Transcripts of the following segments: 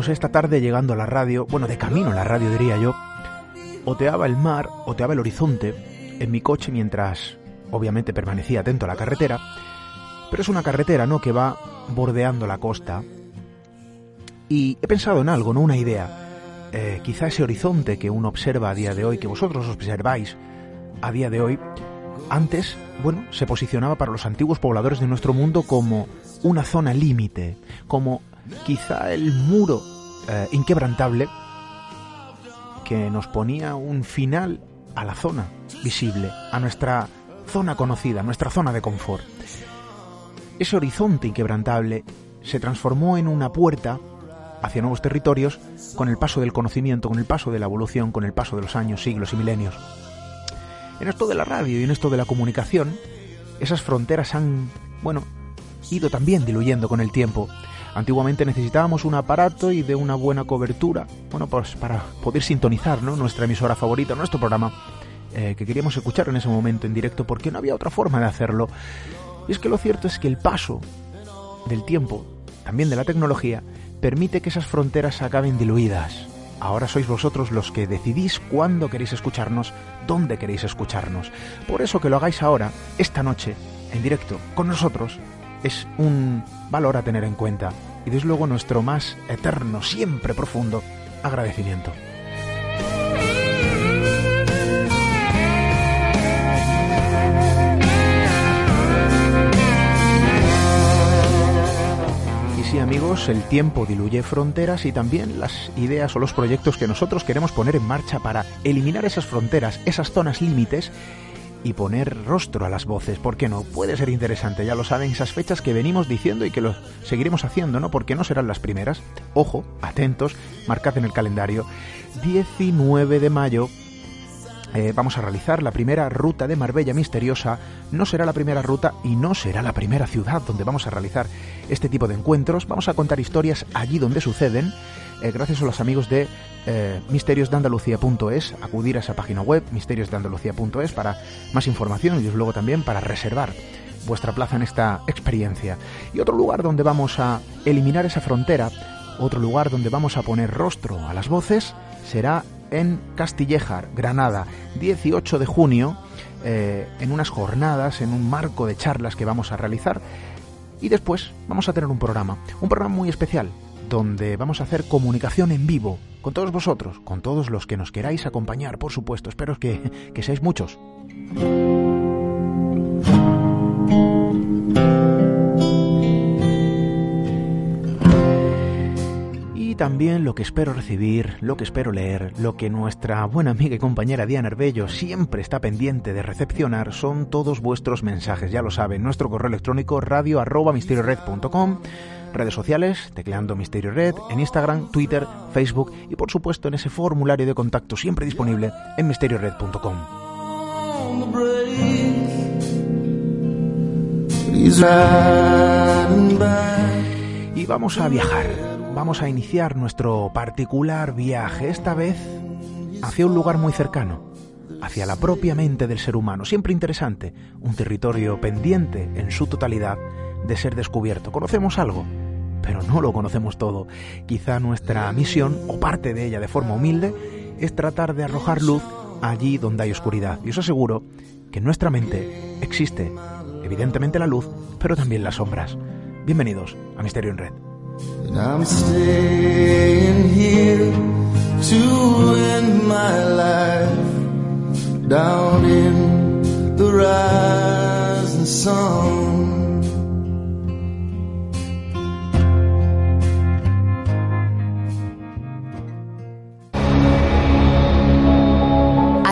Esta tarde llegando a la radio, bueno, de camino a la radio diría yo, oteaba el mar, oteaba el horizonte en mi coche mientras obviamente permanecía atento a la carretera, pero es una carretera, ¿no?, que va bordeando la costa y he pensado en algo, ¿no?, una idea. Eh, quizá ese horizonte que uno observa a día de hoy, que vosotros observáis a día de hoy, antes, bueno, se posicionaba para los antiguos pobladores de nuestro mundo como una zona límite, como quizá el muro eh, inquebrantable que nos ponía un final a la zona visible, a nuestra zona conocida, nuestra zona de confort. Ese horizonte inquebrantable se transformó en una puerta hacia nuevos territorios con el paso del conocimiento, con el paso de la evolución, con el paso de los años, siglos y milenios. En esto de la radio y en esto de la comunicación, esas fronteras han, bueno, ido también diluyendo con el tiempo. Antiguamente necesitábamos un aparato y de una buena cobertura, bueno, pues para poder sintonizar ¿no? nuestra emisora favorita, nuestro programa, eh, que queríamos escuchar en ese momento en directo, porque no había otra forma de hacerlo. Y es que lo cierto es que el paso del tiempo, también de la tecnología, permite que esas fronteras acaben diluidas. Ahora sois vosotros los que decidís cuándo queréis escucharnos, dónde queréis escucharnos. Por eso que lo hagáis ahora, esta noche, en directo, con nosotros, es un valor a tener en cuenta. Y desde luego nuestro más eterno, siempre profundo, agradecimiento. Y sí, amigos, el tiempo diluye fronteras y también las ideas o los proyectos que nosotros queremos poner en marcha para eliminar esas fronteras, esas zonas límites y poner rostro a las voces. ¿Por qué no? Puede ser interesante, ya lo saben, esas fechas que venimos diciendo y que lo seguiremos haciendo, ¿no? Porque no serán las primeras. Ojo, atentos, marcad en el calendario. 19 de mayo eh, vamos a realizar la primera ruta de Marbella misteriosa. No será la primera ruta y no será la primera ciudad donde vamos a realizar este tipo de encuentros. Vamos a contar historias allí donde suceden, eh, gracias a los amigos de eh, acudir a esa página web, misteriosdeandalucía.es, para más información y luego también para reservar vuestra plaza en esta experiencia. Y otro lugar donde vamos a eliminar esa frontera, otro lugar donde vamos a poner rostro a las voces, será en Castillejar, Granada, 18 de junio, eh, en unas jornadas, en un marco de charlas que vamos a realizar. Y después vamos a tener un programa, un programa muy especial, donde vamos a hacer comunicación en vivo con todos vosotros, con todos los que nos queráis acompañar, por supuesto. Espero que, que seáis muchos. Y también lo que espero recibir, lo que espero leer, lo que nuestra buena amiga y compañera Diana Arbello siempre está pendiente de recepcionar son todos vuestros mensajes, ya lo saben, nuestro correo electrónico radio arroba Redes sociales, tecleando Misterio Red, en Instagram, Twitter, Facebook y por supuesto en ese formulario de contacto siempre disponible en misteriored.com. Y vamos a viajar, vamos a iniciar nuestro particular viaje, esta vez hacia un lugar muy cercano, hacia la propia mente del ser humano, siempre interesante, un territorio pendiente en su totalidad de ser descubierto. ¿Conocemos algo? Pero no lo conocemos todo. Quizá nuestra misión, o parte de ella de forma humilde, es tratar de arrojar luz allí donde hay oscuridad. Y os aseguro que en nuestra mente existe, evidentemente, la luz, pero también las sombras. Bienvenidos a Misterio en Red.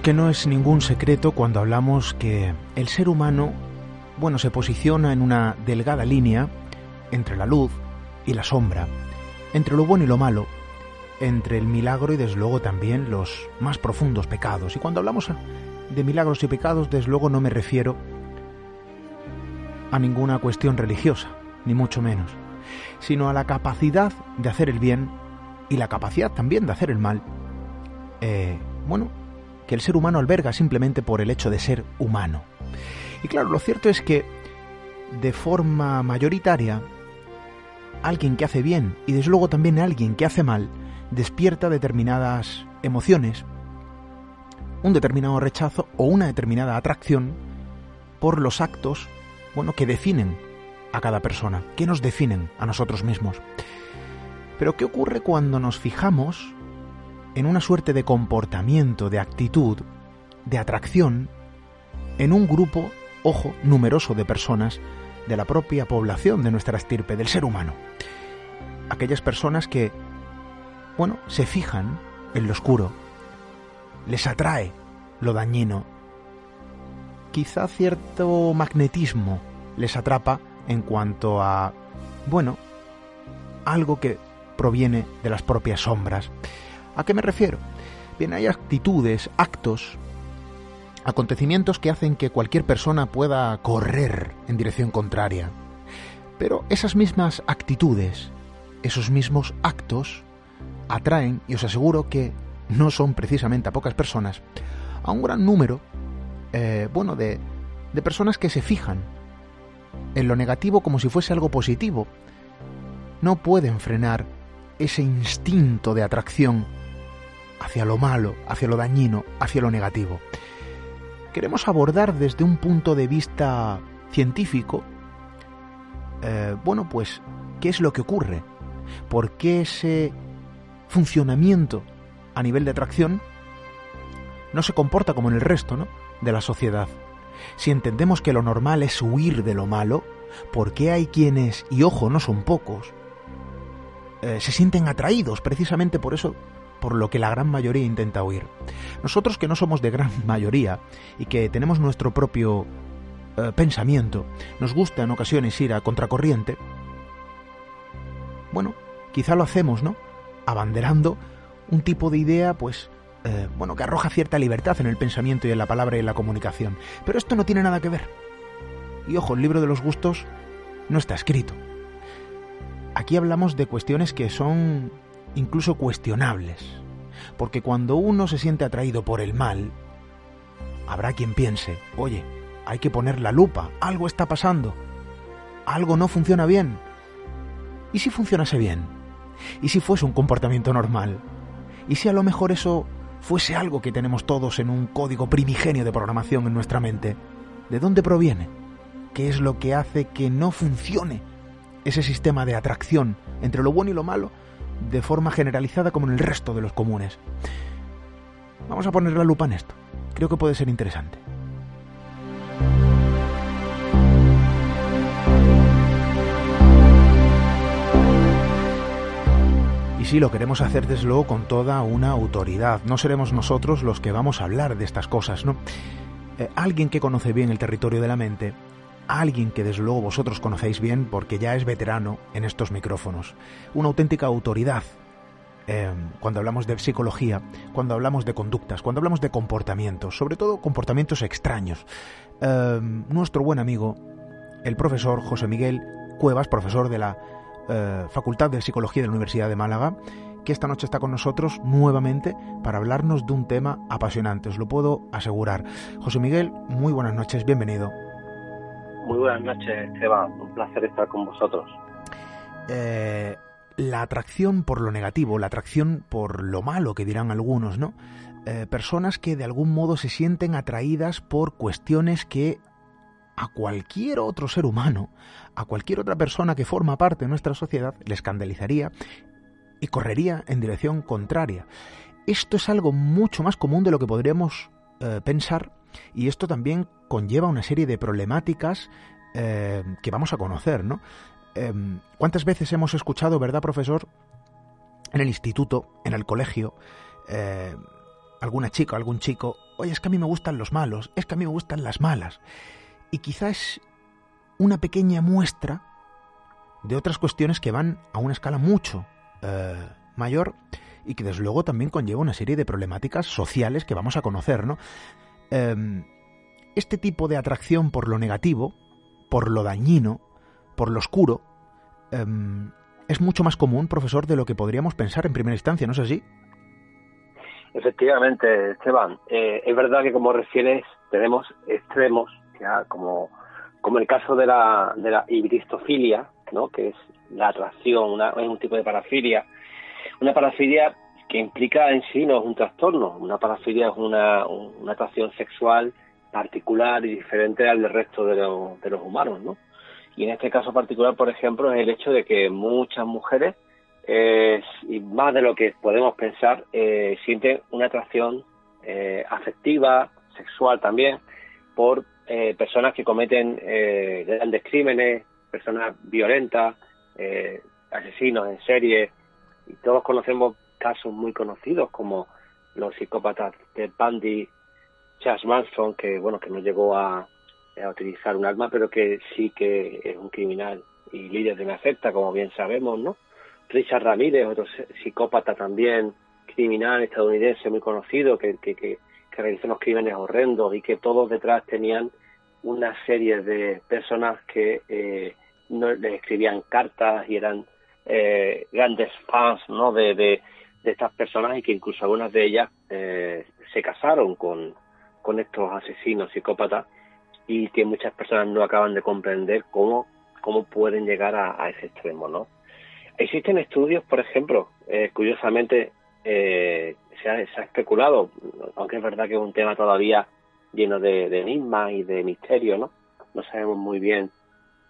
Que no es ningún secreto cuando hablamos que el ser humano, bueno, se posiciona en una delgada línea entre la luz y la sombra, entre lo bueno y lo malo, entre el milagro y desde luego también los más profundos pecados. Y cuando hablamos de milagros y pecados, desde luego no me refiero a ninguna cuestión religiosa, ni mucho menos, sino a la capacidad de hacer el bien y la capacidad también de hacer el mal. Eh, bueno, que el ser humano alberga simplemente por el hecho de ser humano. Y claro, lo cierto es que de forma mayoritaria, alguien que hace bien y desde luego también alguien que hace mal despierta determinadas emociones, un determinado rechazo o una determinada atracción por los actos, bueno, que definen a cada persona, que nos definen a nosotros mismos. Pero ¿qué ocurre cuando nos fijamos en una suerte de comportamiento, de actitud, de atracción, en un grupo, ojo, numeroso de personas de la propia población de nuestra estirpe, del ser humano. Aquellas personas que, bueno, se fijan en lo oscuro, les atrae lo dañino, quizá cierto magnetismo les atrapa en cuanto a, bueno, algo que proviene de las propias sombras. ¿A qué me refiero? Bien, hay actitudes, actos, acontecimientos que hacen que cualquier persona pueda correr en dirección contraria. Pero esas mismas actitudes, esos mismos actos, atraen, y os aseguro que no son precisamente a pocas personas, a un gran número, eh, bueno, de, de personas que se fijan en lo negativo como si fuese algo positivo. No pueden frenar ese instinto de atracción hacia lo malo, hacia lo dañino, hacia lo negativo. Queremos abordar desde un punto de vista científico, eh, bueno, pues, ¿qué es lo que ocurre? ¿Por qué ese funcionamiento a nivel de atracción no se comporta como en el resto ¿no? de la sociedad? Si entendemos que lo normal es huir de lo malo, ¿por qué hay quienes, y ojo, no son pocos, eh, se sienten atraídos precisamente por eso por lo que la gran mayoría intenta huir. Nosotros que no somos de gran mayoría y que tenemos nuestro propio eh, pensamiento, nos gusta en ocasiones ir a contracorriente, bueno, quizá lo hacemos, ¿no? Abanderando un tipo de idea, pues, eh, bueno, que arroja cierta libertad en el pensamiento y en la palabra y en la comunicación. Pero esto no tiene nada que ver. Y ojo, el libro de los gustos no está escrito. Aquí hablamos de cuestiones que son incluso cuestionables. Porque cuando uno se siente atraído por el mal, habrá quien piense, oye, hay que poner la lupa, algo está pasando, algo no funciona bien. ¿Y si funcionase bien? ¿Y si fuese un comportamiento normal? ¿Y si a lo mejor eso fuese algo que tenemos todos en un código primigenio de programación en nuestra mente? ¿De dónde proviene? ¿Qué es lo que hace que no funcione ese sistema de atracción entre lo bueno y lo malo de forma generalizada como en el resto de los comunes? Vamos a poner la lupa en esto. Creo que puede ser interesante. Y sí, lo queremos hacer desde luego con toda una autoridad. No seremos nosotros los que vamos a hablar de estas cosas, ¿no? Eh, alguien que conoce bien el territorio de la mente, alguien que desde luego vosotros conocéis bien porque ya es veterano en estos micrófonos, una auténtica autoridad eh, cuando hablamos de psicología, cuando hablamos de conductas, cuando hablamos de comportamientos, sobre todo comportamientos extraños. Eh, nuestro buen amigo, el profesor José Miguel Cuevas, profesor de la Facultad de Psicología de la Universidad de Málaga, que esta noche está con nosotros nuevamente para hablarnos de un tema apasionante, os lo puedo asegurar. José Miguel, muy buenas noches, bienvenido. Muy buenas noches, Esteban, un placer estar con vosotros. Eh, la atracción por lo negativo, la atracción por lo malo, que dirán algunos, ¿no? Eh, personas que de algún modo se sienten atraídas por cuestiones que a cualquier otro ser humano, a cualquier otra persona que forma parte de nuestra sociedad, le escandalizaría y correría en dirección contraria. Esto es algo mucho más común de lo que podríamos eh, pensar y esto también conlleva una serie de problemáticas eh, que vamos a conocer, ¿no? Em, ¿Cuántas veces hemos escuchado, verdad, profesor, en el instituto, en el colegio, eh, alguna chica, algún chico, oye, es que a mí me gustan los malos, es que a mí me gustan las malas? Y quizás una pequeña muestra de otras cuestiones que van a una escala mucho, eh, mayor y que desde luego también conlleva una serie de problemáticas sociales que vamos a conocer, ¿no? Em, este tipo de atracción por lo negativo, por lo dañino, por lo oscuro, em, es mucho más común, profesor, de lo que podríamos pensar en primera instancia, ¿no es así? Efectivamente, Esteban. Eh, es verdad que como refieres tenemos extremos, ya como, como el caso de la, de la hibristofilia, ¿no? que es la atracción, una, es un tipo de parafilia. Una parafilia que implica en sí no es un trastorno, una parafilia es una, una atracción sexual particular y diferente al del resto de, de los humanos, ¿no? Y en este caso particular, por ejemplo, es el hecho de que muchas mujeres, eh, y más de lo que podemos pensar, eh, sienten una atracción eh, afectiva, sexual también, por personas que cometen grandes crímenes, personas violentas, eh, asesinos en serie, y todos conocemos casos muy conocidos como los psicópatas de Bundy, Charles Manson, que bueno, que no llegó a, utilizar un arma, pero que sí que es un criminal y líder de una secta, como bien sabemos, ¿no? Richard Ramírez, otro psicópata también, criminal estadounidense muy conocido, que, que, que, realizó unos crímenes horrendos y que todos detrás tenían una serie de personas que eh, no, les escribían cartas y eran eh, grandes fans ¿no? de, de, estas personas y que incluso algunas de ellas eh, se casaron con, con estos asesinos psicópatas y que muchas personas no acaban de comprender cómo, cómo pueden llegar a, ese extremo. ¿no? Existen estudios, por ejemplo, eh, curiosamente se ha, se, ha, especulado, aunque es verdad que es un tema todavía lleno de, de enigmas y de misterio, ¿no? No sabemos muy bien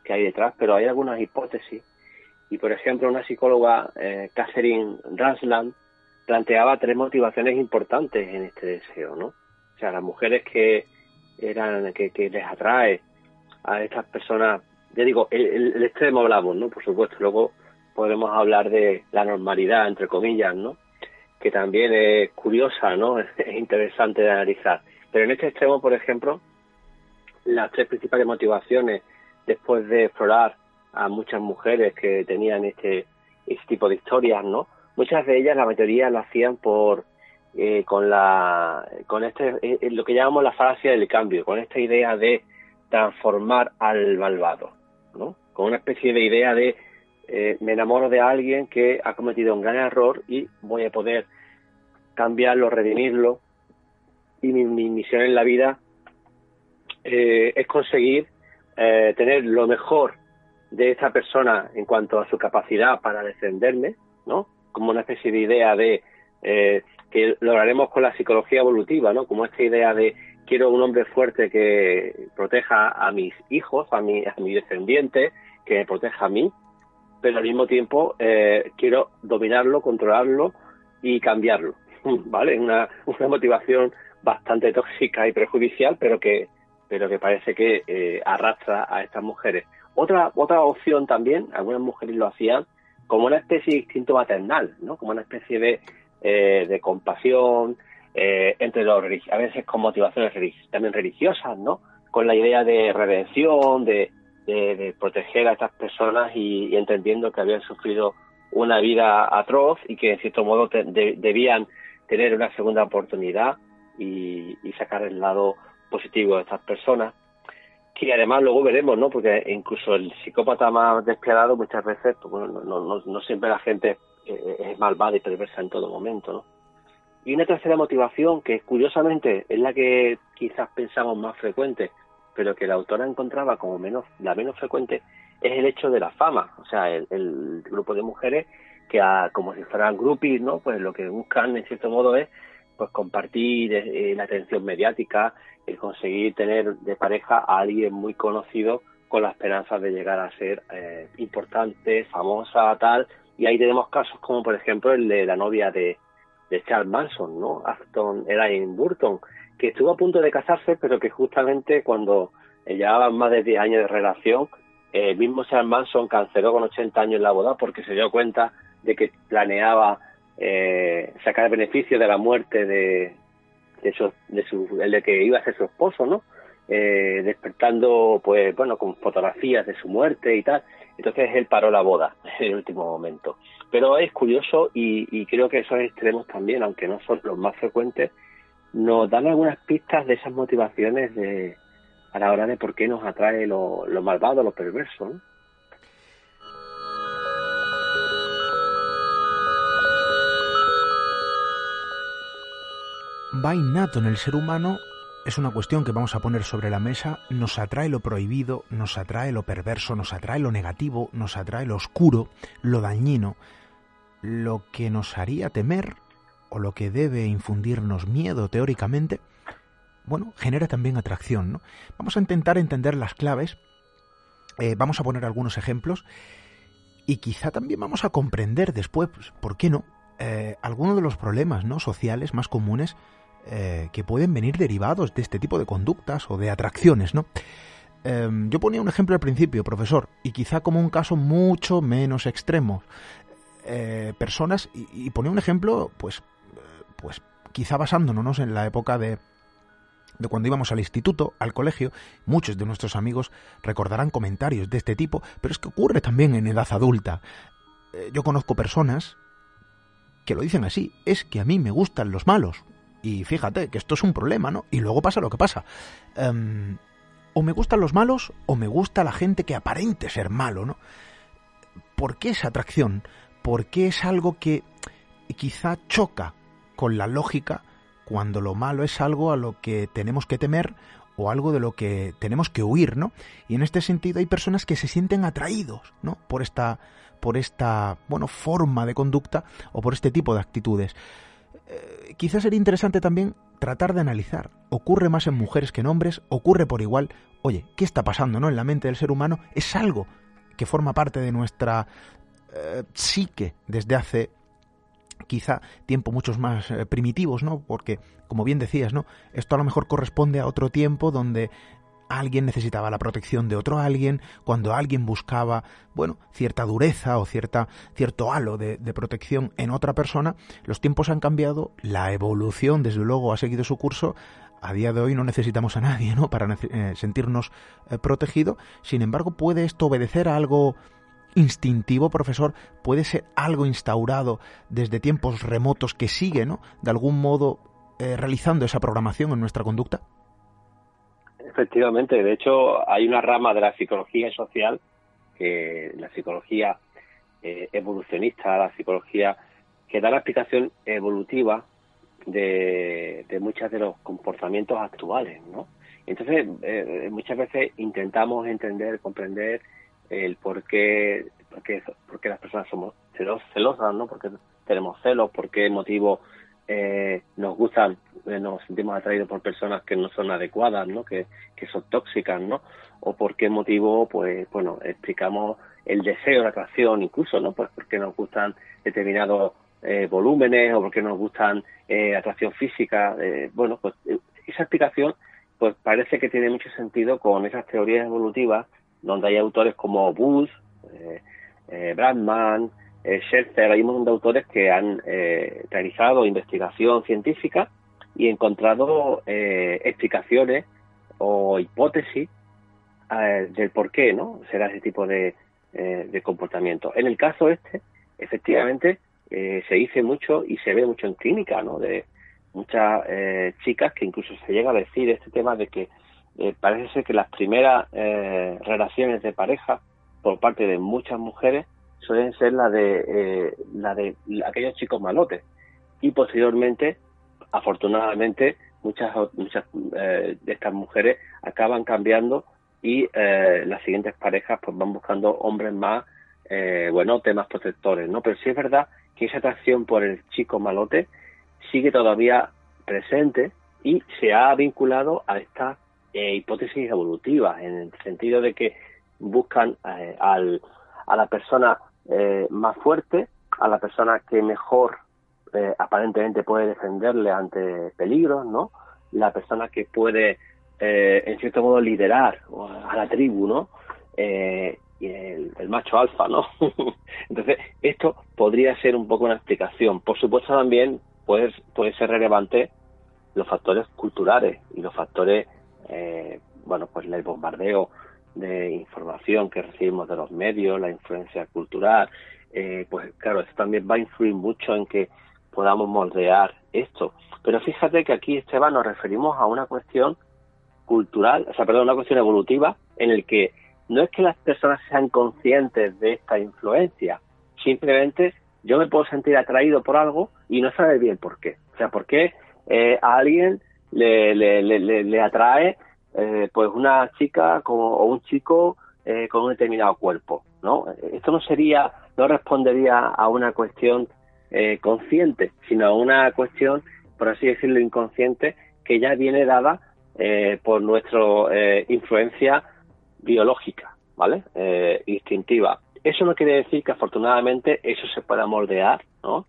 que hay detrás, pero hay algunas hipótesis. Y, por ejemplo, una psicóloga, eh, Catherine Rasland, planteaba tres motivaciones importantes en este deseo, ¿no? O sea, las mujeres que eran que, les atrae a estas personas, ya digo, el, extremo hablamos, ¿no? Por supuesto, luego podremos hablar de la normalidad, entre comillas, ¿no? Que también es curiosa, ¿no? Es interesante de analizar. Pero en este extremo, por ejemplo, las tres principales motivaciones después de explorar a muchas mujeres que tenían este, este tipo de historias, ¿no? Muchas de ellas, la mayoría lo hacían por eh, con la con este eh, eh, lo que llamamos la falacia del cambio, con esta idea de transformar al malvado, ¿no? Con una especie de idea de me enamoro de alguien que ha cometido un gran error y voy a poder cambiarlo, redimirlo. Y mi, misión en la vida eh, es conseguir eh, tener lo mejor de esta persona en cuanto a su capacidad para defenderme, ¿no? Como una especie de idea de eh, que lograremos con la psicología evolutiva, ¿no? Como esta idea de quiero un hombre fuerte que proteja a mis hijos, a mi, a mi descendiente, que me proteja a mí, pero al mismo tiempo eh, quiero dominarlo, controlarlo y cambiarlo, ¿vale? Una, una motivación bastante tóxica y perjudicial, pero que, pero que parece que eh, arrastra a estas mujeres. Otra, otra opción también, algunas mujeres lo hacían, como una especie de instinto maternal, ¿no? Como una especie de, eh, de compasión, eh, entre los a veces con motivaciones también religiosas, ¿no? Con la idea de redención, de, de, proteger a estas personas y, entendiendo que habían sufrido una vida atroz y que en cierto modo debían tener una segunda oportunidad y, sacar el lado positivo de estas personas que además luego veremos, ¿no? Porque incluso el psicópata más despiadado muchas veces, pues bueno, no, no, no siempre la gente eh, es malvada y perversa en todo momento, ¿no? Y una tercera motivación que curiosamente es la que quizás pensamos más frecuente, pero que la autora encontraba como menos la menos frecuente es el hecho de la fama, o sea, el, grupo de mujeres que como si fueran groupies, ¿no? Pues lo que buscan en cierto modo es pues compartir eh, la atención mediática, el conseguir tener de pareja a alguien muy conocido con la esperanza de llegar a ser eh, importante, famosa, tal. Y ahí tenemos casos como por ejemplo el de la novia de, de Charles Manson, ¿no? Afton Elaine Burton, que estuvo a punto de casarse, pero que justamente cuando llevaban más de 10 años de relación, el mismo Charles Manson canceló con 80 años la boda porque se dio cuenta de que planeaba eh, sacar beneficio de la muerte de, de, su, el de que iba a ser su esposo, ¿no? Eh, despertando, pues bueno, con fotografías de su muerte y tal. Entonces él paró la boda en el último momento. Pero es curioso y, y creo que esos extremos también, aunque no son los más frecuentes, nos dan algunas pistas de esas motivaciones de, a la hora de por qué nos atrae lo, lo malvado, lo perverso. ¿no? Va innato en el ser humano, es una cuestión que vamos a poner sobre la mesa, nos atrae lo prohibido, nos atrae lo perverso, nos atrae lo negativo, nos atrae lo oscuro, lo dañino, lo que nos haría temer o lo que debe infundirnos miedo teóricamente, bueno, genera también atracción, ¿no? Vamos a intentar entender las claves, eh, vamos a poner algunos ejemplos y quizá también vamos a comprender después, pues, ¿por qué no?, eh, algunos de los problemas ¿no? sociales más comunes eh, que pueden venir derivados de este tipo de conductas o de atracciones, ¿no? Em, yo ponía un ejemplo al principio, profesor, y quizá como un caso mucho menos extremo. personas, y, y ponía un ejemplo, pues pues quizá basándonos en la época de, de cuando íbamos al instituto, al colegio, muchos de nuestros amigos recordarán comentarios de este tipo, pero es que ocurre también en edad adulta. Eh, yo conozco personas que lo dicen así, es que a mí me gustan los malos. Y fíjate que esto es un problema, ¿no? Y luego pasa lo que pasa. Em, o me gustan los malos o me gusta la gente que aparente ser malo, ¿no? ¿Por qué esa atracción? ¿Por qué es algo que quizá choca con la lógica cuando lo malo es algo a lo que tenemos que temer o algo de lo que tenemos que huir, ¿no? Y en este sentido hay personas que se sienten atraídos, ¿no? Por esta, por esta, bueno, forma de conducta o por este tipo de actitudes. Eh, quizás sería interesante también tratar de analizar. ¿Ocurre más en mujeres que en hombres? ¿Ocurre por igual? Oye, ¿qué está pasando, no? En la mente del ser humano es algo que forma parte de nuestra eh, psique desde hace quizá tiempo muchos más eh, primitivos, ¿no? Porque, como bien decías, ¿no? Esto a lo mejor corresponde a otro tiempo donde alguien necesitaba la protección de otro alguien, cuando alguien buscaba, bueno, cierta dureza o cierta, cierto halo de, protección en otra persona, los tiempos han cambiado, la evolución desde luego ha seguido su curso, a día de hoy no necesitamos a nadie, ¿no? Para eh, sentirnos eh, protegidos, sin embargo puede esto obedecer a algo instintivo, profesor, puede ser algo instaurado desde tiempos remotos que sigue, ¿no? De algún modo eh, realizando esa programación en nuestra conducta. Efectivamente, de hecho hay una rama de la psicología social, que la psicología eh, evolucionista, la psicología que da la explicación evolutiva de, de muchos de los comportamientos actuales, ¿no? Entonces, eh, muchas veces intentamos entender, comprender el por qué, por qué, por qué las personas somos celosas, ¿no? Porque tenemos celos, por qué motivo eh, nos gustan, eh, nos sentimos atraídos por personas que no son adecuadas, ¿no? Que, que son tóxicas, ¿no? O por qué motivo, pues, bueno, explicamos el deseo, la atracción, incluso, ¿no? Pues porque nos gustan determinados eh, volúmenes o porque nos gustan eh, atracción física. Eh, bueno, pues esa explicación, pues parece que tiene mucho sentido con esas teorías evolutivas donde hay autores como Booth, eh, eh, hay un montón de autores que han eh, realizado investigación científica y encontrado eh, explicaciones o hipótesis eh, del por qué no será ese tipo de, eh, de comportamiento. En el caso este, efectivamente, eh, se dice mucho y se ve mucho en clínica, ¿no? De muchas chicas que incluso se llega a decir este tema de que parece ser que las primeras relaciones de pareja por parte de muchas mujeres suelen ser la de eh, la de aquellos chicos malotes. Y posteriormente afortunadamente muchas muchas eh, de estas mujeres acaban cambiando y eh, las siguientes parejas pues van buscando hombres más eh, bueno temas protectores no pero sí es verdad que esa atracción por el chico malote sigue todavía presente y se ha vinculado a estas eh, hipótesis evolutivas en el sentido de que buscan al, a la persona eh, más fuerte, a la persona que mejor eh, aparentemente puede defenderle ante peligros, ¿no? La persona que puede, eh, en cierto modo, liderar a la tribu, ¿no? Eh, y el, macho alfa, ¿no? Entonces, esto podría ser un poco una explicación. Por supuesto, también puede, puede ser relevante los factores culturales y los factores, eh, bueno, pues el bombardeo de información que recibimos de los medios, la influencia cultural, eh, pues claro, eso también va a influir mucho en que podamos moldear esto. Pero fíjate que aquí, Esteban, nos referimos a una cuestión cultural, o sea, perdón, una cuestión evolutiva, en el que no es que las personas sean conscientes de esta influencia, simplemente yo me puedo sentir atraído por algo y no saber bien por qué. O sea, por qué eh, a alguien le, le, le, le atrae eh, pues una chica como, o un chico eh, con un determinado cuerpo, ¿no? Esto no sería, no respondería a una cuestión eh, consciente, sino a una cuestión, por así decirlo, inconsciente, que ya viene dada eh, por nuestra eh, influencia biológica, ¿vale? Eh, instintiva. Eso no quiere decir que afortunadamente eso se pueda moldear, ¿no?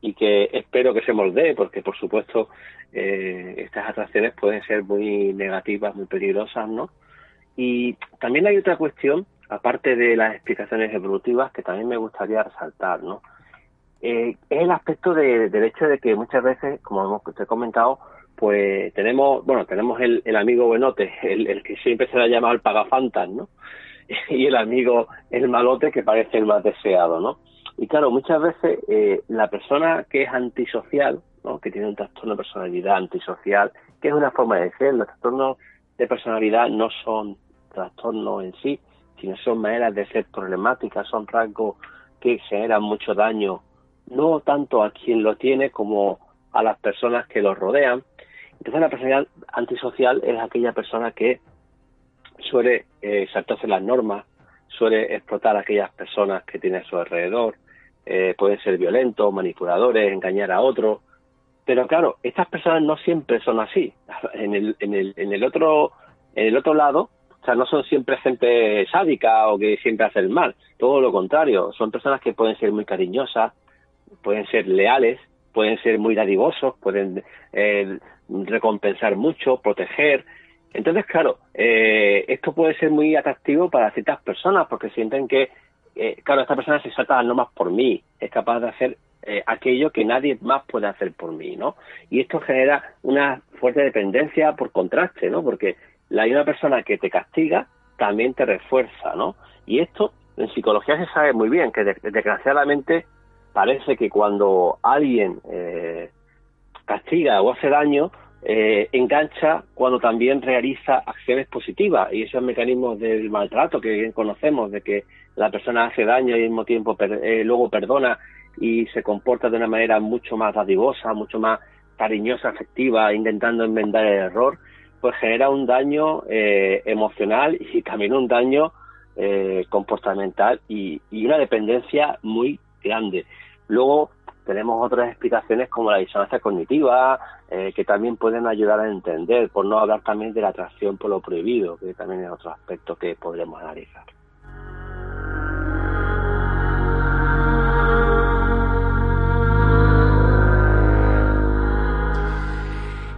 Y que espero que se moldee, porque por supuesto eh, estas atracciones pueden ser muy negativas, muy peligrosas, ¿no? Y también hay otra cuestión, aparte de las explicaciones evolutivas, que también me gustaría resaltar, ¿no? Eh, es el aspecto de, del hecho de que muchas veces, como hemos te he comentado, pues tenemos, bueno, tenemos el, el amigo buenote, el, el, que siempre se le ha llamado el pagafantas, ¿no? Y el amigo, el malote, que parece el más deseado, ¿no? Y claro, muchas veces eh, la persona que es antisocial, ¿no? que tiene un trastorno de personalidad antisocial, que es una forma de ser, los trastornos de personalidad no son trastornos en sí, sino son maneras de ser problemáticas, son rasgos que generan mucho daño, no tanto a quien lo tiene como a las personas que lo rodean. Entonces la personalidad antisocial es aquella persona que suele eh, saltarse las normas, suele explotar a aquellas personas que tiene a su alrededor, eh, pueden ser violentos, manipuladores, engañar a otros, pero claro, estas personas no siempre son así. En el, en el, en el otro, en el otro lado, o sea, no son siempre gente sádica o que siempre hacen mal, todo lo contrario, son personas que pueden ser muy cariñosas, pueden ser leales, pueden ser muy dadivosos, pueden eh, recompensar mucho, proteger. Entonces, claro, eh, esto puede ser muy atractivo para ciertas personas porque sienten que, eh, claro, esta persona se salta las normas por mí, es capaz de hacer eh, aquello que nadie más puede hacer por mí, ¿no? Y esto genera una fuerte dependencia por contraste, ¿no? Porque la una persona que te castiga también te refuerza, ¿no? Y esto en psicología se sabe muy bien que de, desgraciadamente parece que cuando alguien eh, castiga o hace daño, eh, engancha cuando también realiza acciones positivas y esos mecanismos del maltrato que bien conocemos, de que la persona hace daño y al mismo tiempo per, eh, luego perdona y se comporta de una manera mucho más dadivosa, mucho más cariñosa, afectiva, intentando enmendar el error, pues genera un daño eh, emocional y también un daño eh, comportamental y, una dependencia muy grande. Luego tenemos otras explicaciones como la disonancia cognitiva, eh, que también pueden ayudar a entender, por no hablar también de la atracción por lo prohibido, que también es otro aspecto que podremos analizar.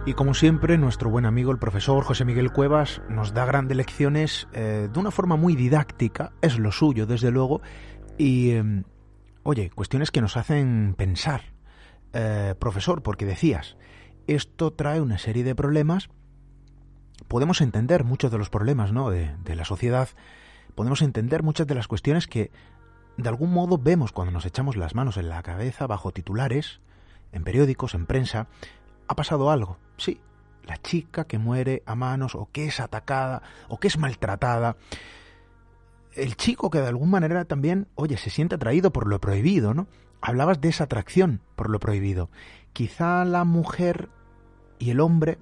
Y como siempre, nuestro buen amigo el profesor José Miguel Cuevas nos da grandes lecciones eh, de una forma muy didáctica, es lo suyo desde luego, y em, oye, cuestiones que nos hacen pensar. Eh, profesor, porque decías, esto trae una serie de problemas, podemos entender muchos de los problemas ¿no? de, de la sociedad, podemos entender muchas de las cuestiones que de algún modo vemos cuando nos echamos las manos en la cabeza bajo titulares, en periódicos, en prensa, ha pasado algo. Sí, la chica que muere a manos o que es atacada o que es maltratada. El chico que de alguna manera también, oye, se siente atraído por lo prohibido, ¿no? Hablabas de esa atracción por lo prohibido. Quizá la mujer y el hombre,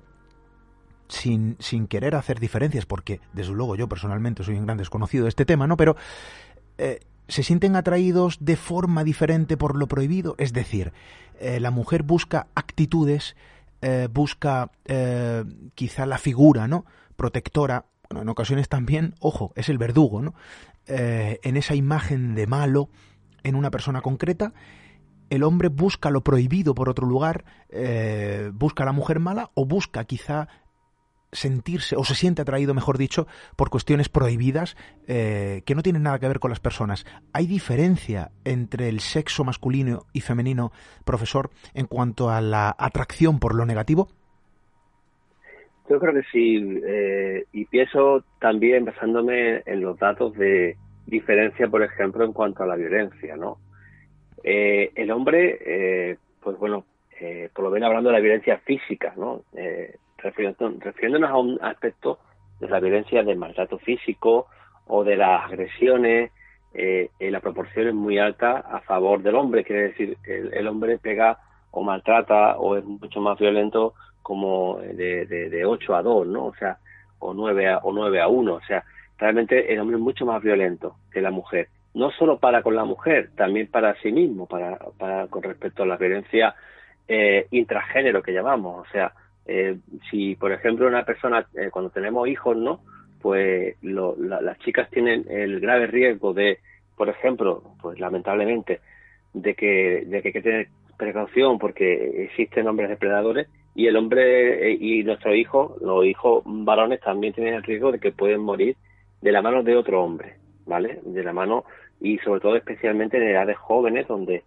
sin, sin querer hacer diferencias, porque desde luego yo personalmente soy un gran desconocido de este tema, ¿no? Pero eh, se sienten atraídos de forma diferente por lo prohibido. Es decir, eh, la mujer busca actitudes eh, busca quizá la figura, ¿no? Protectora, bueno, en ocasiones también, ojo, es el verdugo, ¿no? Eh, en esa imagen de malo en una persona concreta, el hombre busca lo prohibido por otro lugar, busca a la mujer mala o busca quizá sentirse o se siente atraído, mejor dicho, por cuestiones prohibidas eh, que no tienen nada que ver con las personas. ¿Hay diferencia entre el sexo masculino y femenino, profesor, en cuanto a la atracción por lo negativo? Yo creo que sí, eh, y pienso también basándome en los datos de diferencia, por ejemplo, en cuanto a la violencia, ¿no? Eh, el hombre, pues bueno, por lo menos hablando de la violencia física, ¿no? refiriéndonos a un aspecto de la violencia del maltrato físico o de las agresiones, eh, la proporción es muy alta a favor del hombre, quiere decir, el hombre pega o maltrata o es mucho más violento como de, de, de 8 a 2, ¿no? O sea, o 9 a, o 9 a 1, o sea, realmente el hombre es mucho más violento que la mujer, no solo para con la mujer, también para sí mismo, para, para con respecto a la violencia eh, intragénero que llamamos, o sea, eh, si, por ejemplo, una persona, eh, cuando tenemos hijos, ¿no? Pues las chicas tienen el grave riesgo de, por ejemplo, pues lamentablemente, de que, de que hay que tener precaución porque existen hombres depredadores y el hombre eh, y nuestros hijos, los hijos varones también tienen el riesgo de que pueden morir de la mano de otro hombre, ¿vale? De la mano y sobre todo especialmente en edades jóvenes donde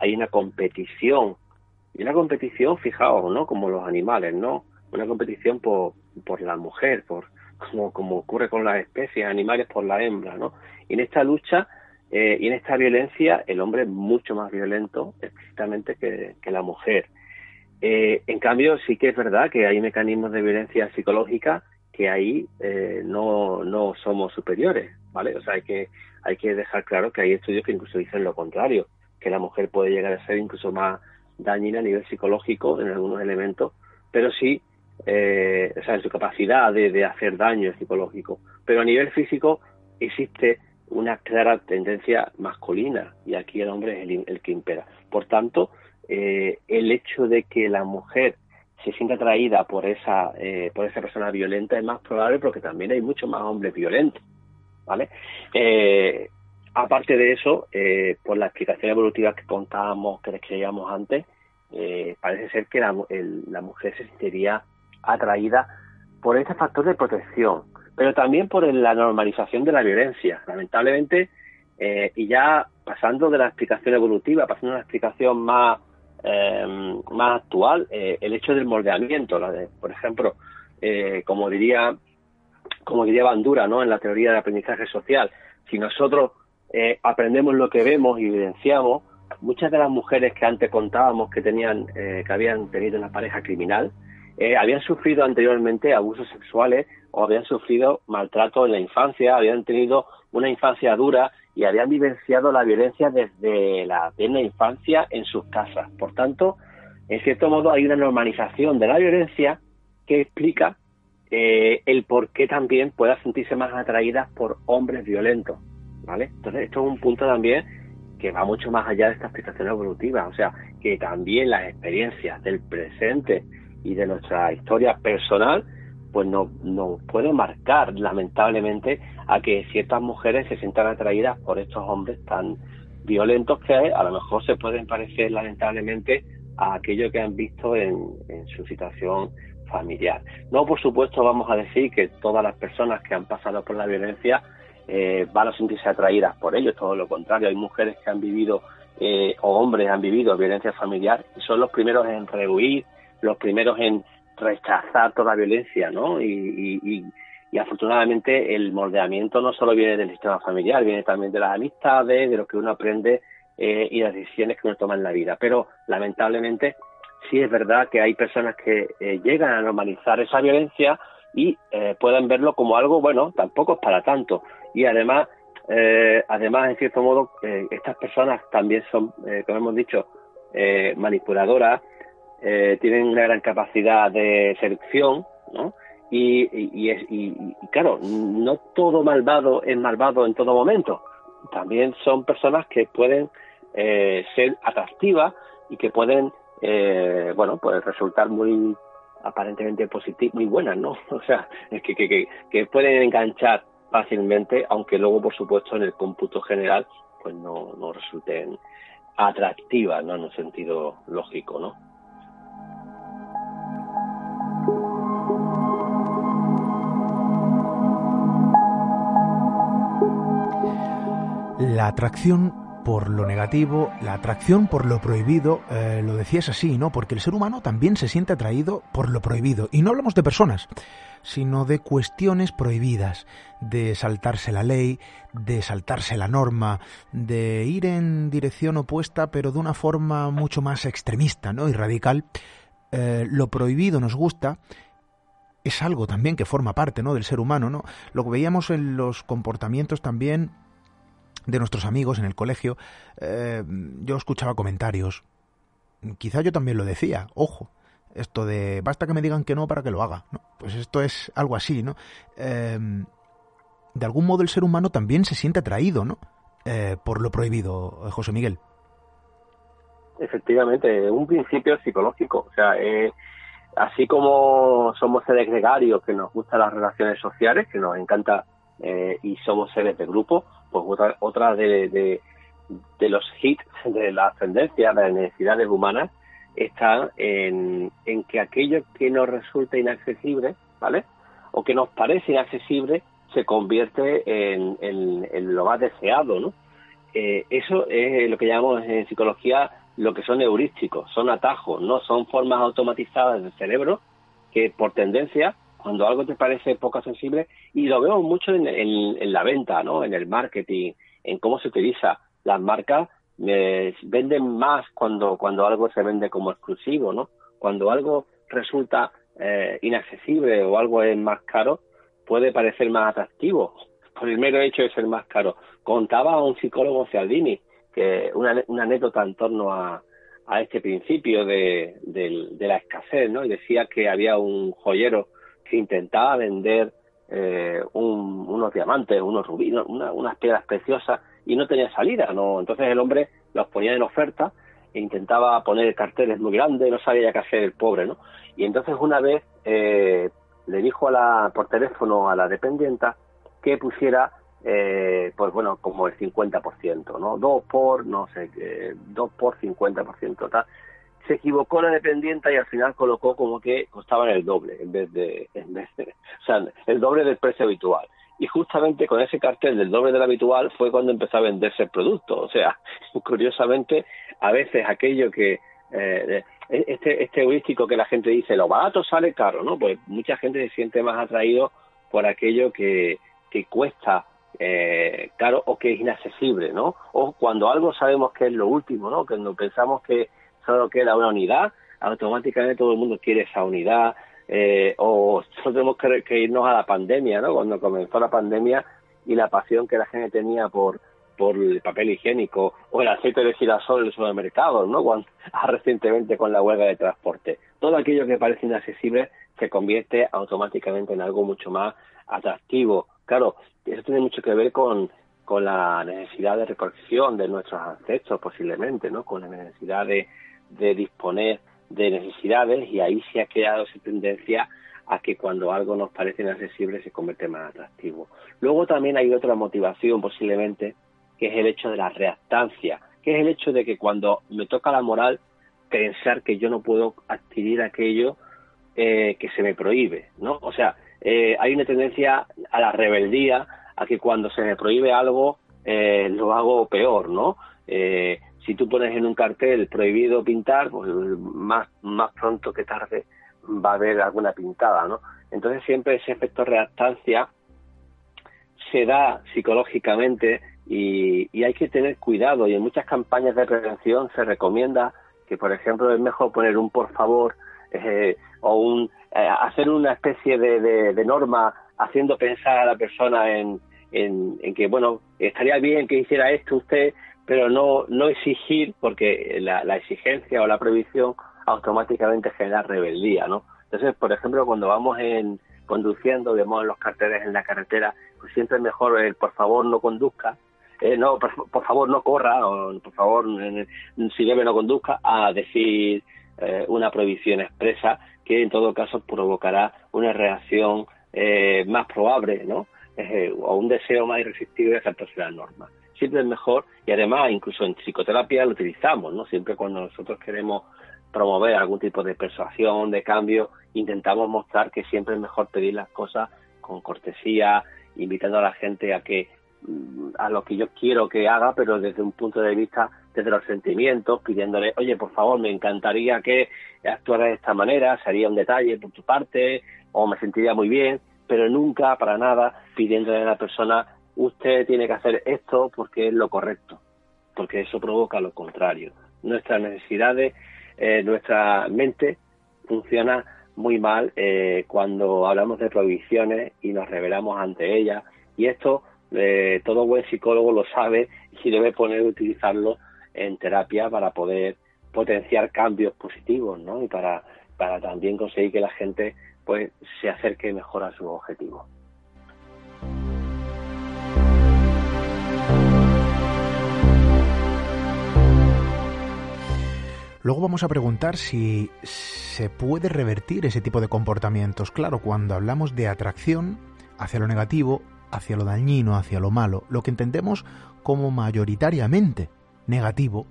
hay una competición y una competición, fijaos, ¿no? Como los animales, ¿no? Una competición por, por la mujer, por como, como ocurre con las especies animales por la hembra, ¿no? Y en esta lucha eh, y en esta violencia el hombre es mucho más violento explícitamente que, que la mujer. Eh, en cambio, sí que es verdad que hay mecanismos de violencia psicológica que ahí eh, no, no somos superiores, ¿vale? O sea, hay que, hay que dejar claro que hay estudios que incluso dicen lo contrario, que la mujer puede llegar a ser incluso más dañina a nivel psicológico en algunos elementos, pero sí, eh, o sea, en su capacidad de, hacer daño psicológico. Pero a nivel físico existe una clara tendencia masculina y aquí el hombre es el, que impera. Por tanto, eh, el hecho de que la mujer se sienta atraída por esa eh, por esa persona violenta es más probable porque también hay muchos más hombres violentos, ¿vale? Eh, Aparte de eso, eh, por la explicación evolutiva que contábamos, que les creíamos antes, eh, parece ser que la, mujer se sentiría atraída por este factor de protección, pero también por la normalización de la violencia. Lamentablemente, y ya pasando de la explicación evolutiva, pasando a una explicación más, más actual, el hecho del moldeamiento, la de, por ejemplo, como diría como diría Bandura, ¿no? En la teoría del aprendizaje social, si nosotros eh, aprendemos lo que vemos y evidenciamos. Muchas de las mujeres que antes contábamos que tenían, eh, que habían tenido una pareja criminal, eh, habían sufrido anteriormente abusos sexuales o habían sufrido maltrato en la infancia, habían tenido una infancia dura y habían vivenciado la violencia desde la plena infancia en sus casas. Por tanto, en cierto modo hay una normalización de la violencia que explica eh, el por qué también pueda sentirse más atraídas por hombres violentos, ¿vale? Entonces esto es un punto también que va mucho más allá de esta explicación evolutiva, o sea, que también las experiencias del presente y de nuestra historia personal, pues nos no puede marcar lamentablemente a que ciertas mujeres se sientan atraídas por estos hombres tan violentos que a lo mejor se pueden parecer lamentablemente a aquello que han visto en, en su situación familiar. No, por supuesto, vamos a decir que todas las personas que han pasado por la violencia eh, van a sentirse atraídas por ello, todo lo contrario. Hay mujeres que han vivido, eh, o hombres han vivido violencia familiar y son los primeros en rehuir, los primeros en rechazar toda violencia, ¿no? Y, y, y, afortunadamente el moldeamiento no solo viene del sistema familiar, viene también de las amistades, de lo que uno aprende eh, y las decisiones que uno toma en la vida. Pero lamentablemente sí es verdad que hay personas que eh, llegan a normalizar esa violencia y eh, pueden verlo como algo, bueno, tampoco es para tanto. Y además, eh, además en cierto modo, eh, estas personas también son, como hemos dicho, manipuladoras, tienen una gran capacidad de seducción, ¿no? Y, y, y, y, claro, no todo malvado es malvado en todo momento. También son personas que pueden ser atractivas y que pueden eh, bueno, pues resultar muy aparentemente positivas, muy buenas, ¿no? O sea, es que, que, que, pueden enganchar fácilmente, aunque luego, por supuesto, en el cómputo general, pues no, no resulten atractivas, ¿no? En un sentido lógico, ¿no? La atracción por lo negativo, la atracción por lo prohibido, eh, lo decías así, ¿no? Porque el ser humano también se siente atraído por lo prohibido. Y no hablamos de personas, sino de cuestiones prohibidas, de saltarse la ley, de saltarse la norma, de ir en dirección opuesta, pero de una forma mucho más extremista, ¿no? Y radical. Eh, lo prohibido nos gusta es algo también que forma parte ¿no? del ser humano, ¿no? Lo que veíamos en los comportamientos también de nuestros amigos en el colegio, eh, yo escuchaba comentarios. Quizá yo también lo decía, ojo, esto de basta que me digan que no para que lo haga. Pues esto es algo así, ¿no? Em, de algún modo el ser humano también se siente atraído, ¿no? Eh, por lo prohibido, José Miguel. Efectivamente, un principio psicológico. O sea, así como somos seres gregarios, que nos gustan las relaciones sociales, que nos encanta eh, y somos seres de grupo, pues otra, otra de, de, los hits de la ascendencia, de las necesidades humanas, está en, en que aquello que nos resulta inaccesible, ¿vale? O que nos parece inaccesible, se convierte en, en, lo más deseado, ¿no? Eh, eso es lo que llamamos en psicología lo que son heurísticos, son atajos, no son formas automatizadas del cerebro que por tendencia cuando algo te parece poco sensible, y lo vemos mucho en, la venta, ¿no? En el marketing, en cómo se utiliza. Las marcas eh, venden más cuando, cuando algo se vende como exclusivo, ¿no? Cuando algo resulta eh, inaccesible o algo es más caro, puede parecer más atractivo por el mero hecho de ser más caro. Contaba un psicólogo Cialdini que una, una anécdota en torno a, este principio de, de, la escasez, ¿no? Y decía que había un joyero intentaba vender eh, unos diamantes, unos rubíes, unas piedras preciosas y no tenía salida, ¿no? Entonces el hombre los ponía en oferta e intentaba poner carteles muy grandes, no sabía qué hacer el pobre, ¿no? Y entonces una vez eh, le dijo a la, por teléfono a la dependienta que pusiera, eh, pues bueno, como el 50%, ¿no? Dos por, no sé, dos por 50%, tal se equivocó la dependiente y al final colocó como que costaban el doble en vez de, en vez de, o sea, el doble del precio habitual. Y justamente con ese cartel del doble del habitual fue cuando empezó a venderse el producto. O sea, curiosamente, a veces aquello que eh, este, este heurístico que la gente dice, lo barato sale caro, ¿no? Pues mucha gente se siente más atraído por aquello que, que cuesta eh, caro o que es inaccesible, ¿no? O cuando algo sabemos que es lo último, ¿no? Cuando pensamos que solo queda una unidad, automáticamente todo el mundo quiere esa unidad, eh, o solo tenemos que, irnos a la pandemia, ¿no? Cuando comenzó la pandemia y la pasión que la gente tenía por, por el papel higiénico o el aceite de girasol en el supermercado, ¿no? Cuando, recientemente con la huelga de transporte. Todo aquello que parece inaccesible se convierte automáticamente en algo mucho más atractivo. Claro, eso tiene mucho que ver con, con la necesidad de recolección de nuestros ancestros posiblemente, ¿no? Con la necesidad de, de disponer de necesidades y ahí se ha creado esa tendencia a que cuando algo nos parece inaccesible se convierte más atractivo. Luego también hay otra motivación posiblemente que es el hecho de la reactancia, que es el hecho de que cuando me toca la moral pensar que yo no puedo adquirir aquello eh, que se me prohíbe, ¿no? O sea, eh, hay una tendencia a la rebeldía, a que cuando se me prohíbe algo eh, lo hago peor, ¿no? Si tú pones en un cartel prohibido pintar, pues más, más pronto que tarde va a haber alguna pintada, ¿no? Entonces siempre ese efecto reactancia se da psicológicamente y, hay que tener cuidado y en muchas campañas de prevención se recomienda que por ejemplo es mejor poner un por favor eh, o un eh, hacer una especie de, norma haciendo pensar a la persona en, en, que bueno estaría bien que hiciera esto usted pero no no exigir porque la, la exigencia o la prohibición automáticamente genera rebeldía no entonces por ejemplo cuando vamos en conduciendo vemos los carteles en la carretera pues siempre es mejor el por favor no conduzca eh, no, por, favor no corra, o por favor, si debe no conduzca, a decir eh, una prohibición expresa que en todo caso provocará una reacción eh, más probable, ¿no? o un deseo más irresistible de saltarse la norma. Siempre es mejor, y además incluso en psicoterapia lo utilizamos, ¿no? Siempre cuando nosotros queremos promover algún tipo de persuasión, de cambio, intentamos mostrar que siempre es mejor pedir las cosas con cortesía, invitando a la gente a que a lo que yo quiero que haga, pero desde un punto de vista desde los sentimientos, pidiéndole, oye, por favor, me encantaría que actuara de esta manera, sería un detalle por tu parte, o me sentiría muy bien, pero nunca, para nada, pidiéndole a la persona, usted tiene que hacer esto porque es lo correcto, porque eso provoca lo contrario. Nuestras necesidades, eh, nuestra mente funciona muy mal eh, cuando hablamos de prohibiciones y nos revelamos ante ellas, y esto eh, todo buen psicólogo lo sabe y debe poner utilizarlo en terapia para poder potenciar cambios positivos, ¿no? Y para, para también conseguir que la gente pues se acerque mejor a su objetivo. Luego vamos a preguntar si se puede revertir ese tipo de comportamientos. Claro, cuando hablamos de atracción hacia lo negativo, hacia lo dañino, hacia lo malo, lo que entendemos como mayoritariamente negativo,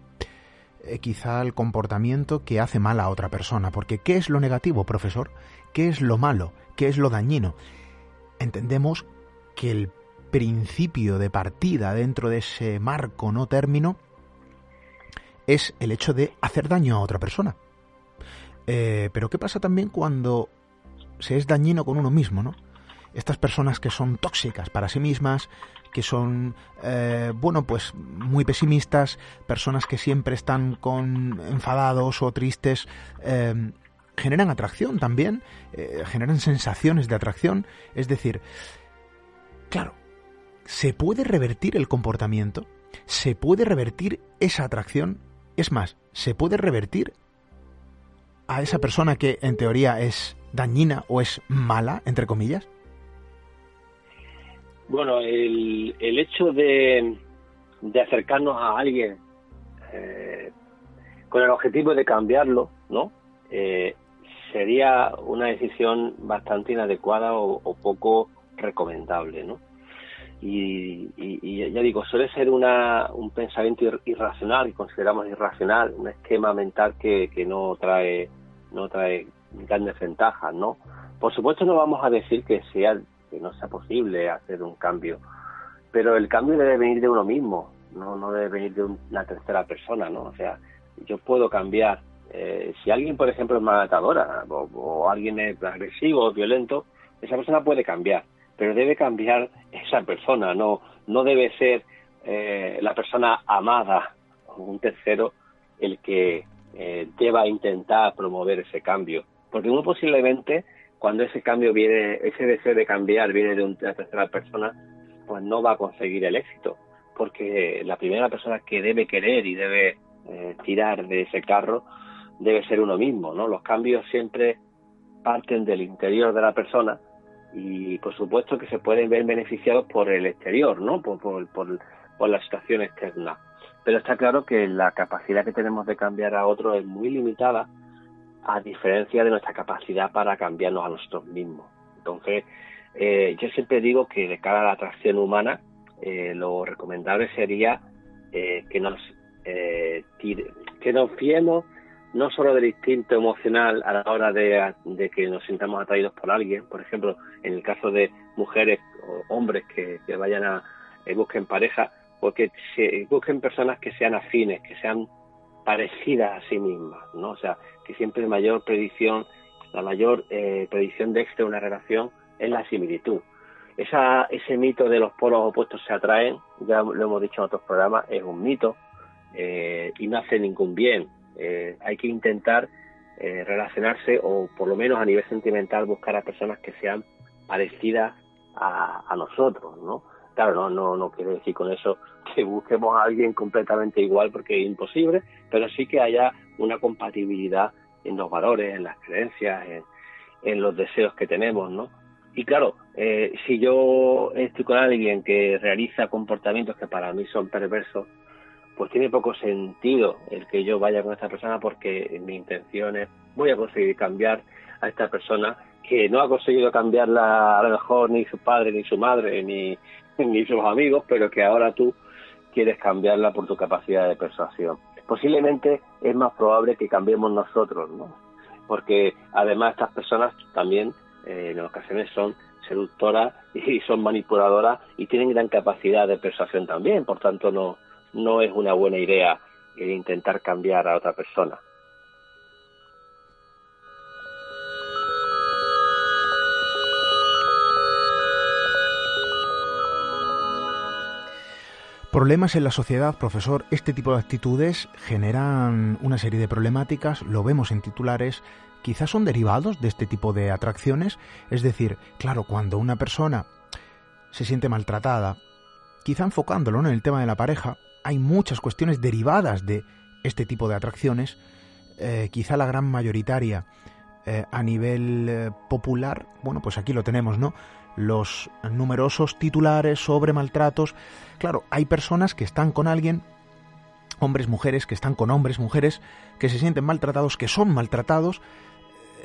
eh, quizá el comportamiento que hace mal a otra persona. Porque ¿qué es lo negativo, profesor? ¿Qué es lo malo? ¿Qué es lo dañino? Entendemos que el principio de partida dentro de ese marco no término es el hecho de hacer daño a otra persona. Eh, pero ¿qué pasa también cuando se es dañino con uno mismo, no? estas personas que son tóxicas para sí mismas, que son, eh, bueno, pues muy pesimistas, personas que siempre están con enfadados o tristes, eh, generan atracción también, generan sensaciones de atracción, es decir, claro, se puede revertir el comportamiento, se puede revertir esa atracción, es más, se puede revertir a esa persona que en teoría es dañina o es mala, entre comillas. Bueno, el, hecho de, acercarnos a alguien eh, con el objetivo de cambiarlo, ¿no? Eh, sería una decisión bastante inadecuada o, poco recomendable, ¿no? Y, ya digo, suele ser una, un pensamiento irracional, y consideramos irracional, un esquema mental que, que no trae no trae grandes ventajas, ¿no? Por supuesto no vamos a decir que sea que no sea posible hacer un cambio. Pero el cambio debe venir de uno mismo, no, no debe venir de una tercera persona, ¿no? O sea, yo puedo cambiar. Eh, si alguien, por ejemplo, es matadora o, alguien es agresivo o violento, esa persona puede cambiar, pero debe cambiar esa persona, no, no debe ser eh, la persona amada o un tercero el que eh, deba intentar promover ese cambio. Porque uno posiblemente cuando ese cambio viene, ese deseo de cambiar viene de una tercera persona, pues no va a conseguir el éxito. porque la primera persona que debe querer y debe eh, tirar de ese carro debe ser uno mismo, ¿no? Los cambios siempre parten del interior de la persona y por supuesto que se pueden ver beneficiados por el exterior, ¿no? Por, por, por, la situación externa. Pero está claro que la capacidad que tenemos de cambiar a otro es muy limitada, a diferencia de nuestra capacidad para cambiarnos a nosotros mismos. Entonces, eh, yo siempre digo que de cara a la atracción humana, eh, lo recomendable sería eh, que nos que nos fiemos no solo del instinto emocional a la hora de, que nos sintamos atraídos por alguien, por ejemplo, en el caso de mujeres o hombres que, vayan a eh, busquen pareja, porque se busquen personas que sean afines, que sean parecidas a sí mismas, ¿no? O sea, que siempre la mayor predicción, la mayor eh, predicción de éxito de una relación es la similitud. Esa, ese mito de los polos opuestos se atraen, ya lo hemos dicho en otros programas, es un mito eh, y no hace ningún bien eh, hay que intentar eh, relacionarse o por lo menos a nivel sentimental buscar a personas que sean parecidas a, nosotros, ¿no? Claro, no, no, no quiere decir con eso que busquemos a alguien completamente igual porque es imposible, pero sí que haya una compatibilidad en los valores, en las creencias, en, los deseos que tenemos, ¿no? Y claro, eh, si yo estoy con alguien que realiza comportamientos que para mí son perversos, pues tiene poco sentido el que yo vaya con esta persona porque mi intención es voy a conseguir cambiar a esta persona que no ha conseguido cambiarla a lo mejor ni su padre, ni su madre, ni, ni sus amigos, pero que ahora tú quieres cambiarla por tu capacidad de persuasión. Posiblemente es más probable que cambiemos nosotros, ¿no? Porque además estas personas también eh, en ocasiones son seductoras y son manipuladoras y tienen gran capacidad de persuasión también, por tanto no, no es una buena idea intentar cambiar a otra persona. Problemas en la sociedad, profesor. Este tipo de actitudes generan una serie de problemáticas, lo vemos en titulares, quizás son derivados de este tipo de atracciones. Es decir, claro, cuando una persona se siente maltratada, quizá enfocándolo en el tema de la pareja, hay muchas cuestiones derivadas de este tipo de atracciones, eh, quizá la gran mayoritaria eh, a nivel eh, popular, bueno, pues aquí lo tenemos, ¿no? Los numerosos titulares sobre maltratos. Claro, hay personas que están con alguien, hombres, mujeres, que están con hombres, mujeres, que se sienten maltratados, que son maltratados,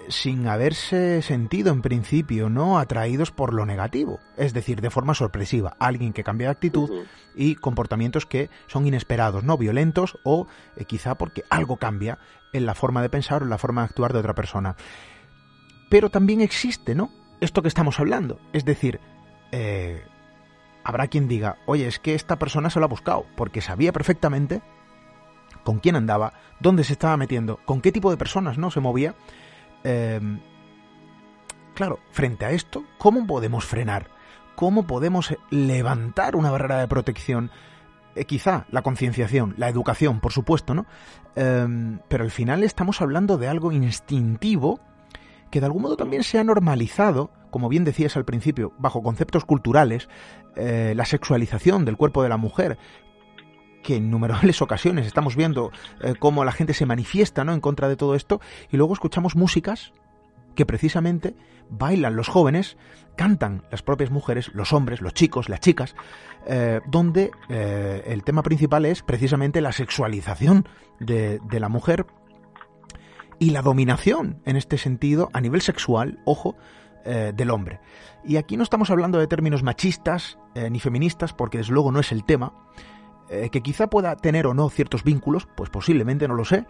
sin haberse sentido en principio no atraídos por lo negativo, es decir, de forma sorpresiva, alguien que cambia de actitud y comportamientos que son inesperados, no violentos o eh, quizá porque algo cambia en la forma de pensar o en la forma de actuar de otra persona. Pero también existe, ¿no? Esto que estamos hablando, es decir, eh, habrá quien diga, oye, es que esta persona se lo ha buscado, porque sabía perfectamente con quién andaba, dónde se estaba metiendo, con qué tipo de personas no se movía Em, claro, frente a esto, ¿cómo podemos frenar? ¿Cómo podemos levantar una barrera de protección? Eh, quizá la concienciación, la educación, por supuesto, ¿no? Em, pero al final estamos hablando de algo instintivo que de algún modo también se ha normalizado, como bien decías al principio, bajo conceptos culturales, eh, la sexualización del cuerpo de la mujer, que en innumerables ocasiones estamos viendo eh, cómo la gente se manifiesta ¿no? en contra de todo esto, y luego escuchamos músicas que precisamente bailan los jóvenes, cantan las propias mujeres, los hombres, los chicos, las chicas, eh, donde eh, el tema principal es precisamente la sexualización de, la mujer y la dominación, en este sentido, a nivel sexual, ojo, del hombre. Y aquí no estamos hablando de términos machistas ni feministas, porque desde luego no es el tema, eh, que quizá pueda tener o no ciertos vínculos, pues posiblemente no lo sé,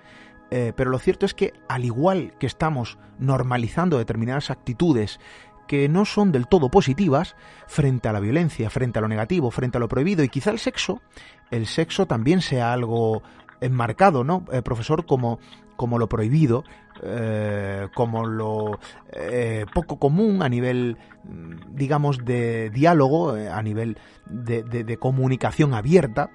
eh, pero lo cierto es que al igual que estamos normalizando determinadas actitudes que no son del todo positivas frente a la violencia, frente a lo negativo, frente a lo prohibido y quizá el sexo, el sexo también sea algo enmarcado, ¿no, eh, profesor? Como, como lo prohibido, como lo poco común a nivel, digamos, de diálogo, a nivel de comunicación abierta,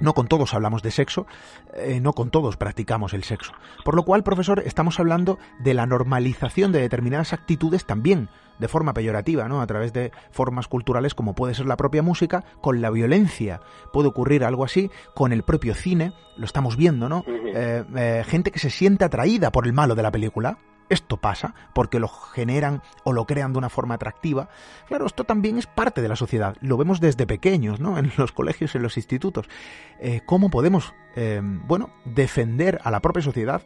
no con todos hablamos de sexo, eh, no con todos practicamos el sexo. Por lo cual, profesor, estamos hablando de la normalización de determinadas actitudes también de forma peyorativa, ¿no? A través de formas culturales como puede ser la propia música, con la violencia puede ocurrir algo así, con el propio cine, lo estamos viendo, ¿no? Eh, eh, gente que se siente atraída por el malo de la película, esto pasa porque lo generan o lo crean de una forma atractiva. Claro, esto también es parte de la sociedad. Lo vemos desde pequeños, ¿no? En los colegios, en los institutos. Eh, ¿Cómo podemos, eh, bueno, defender a la propia sociedad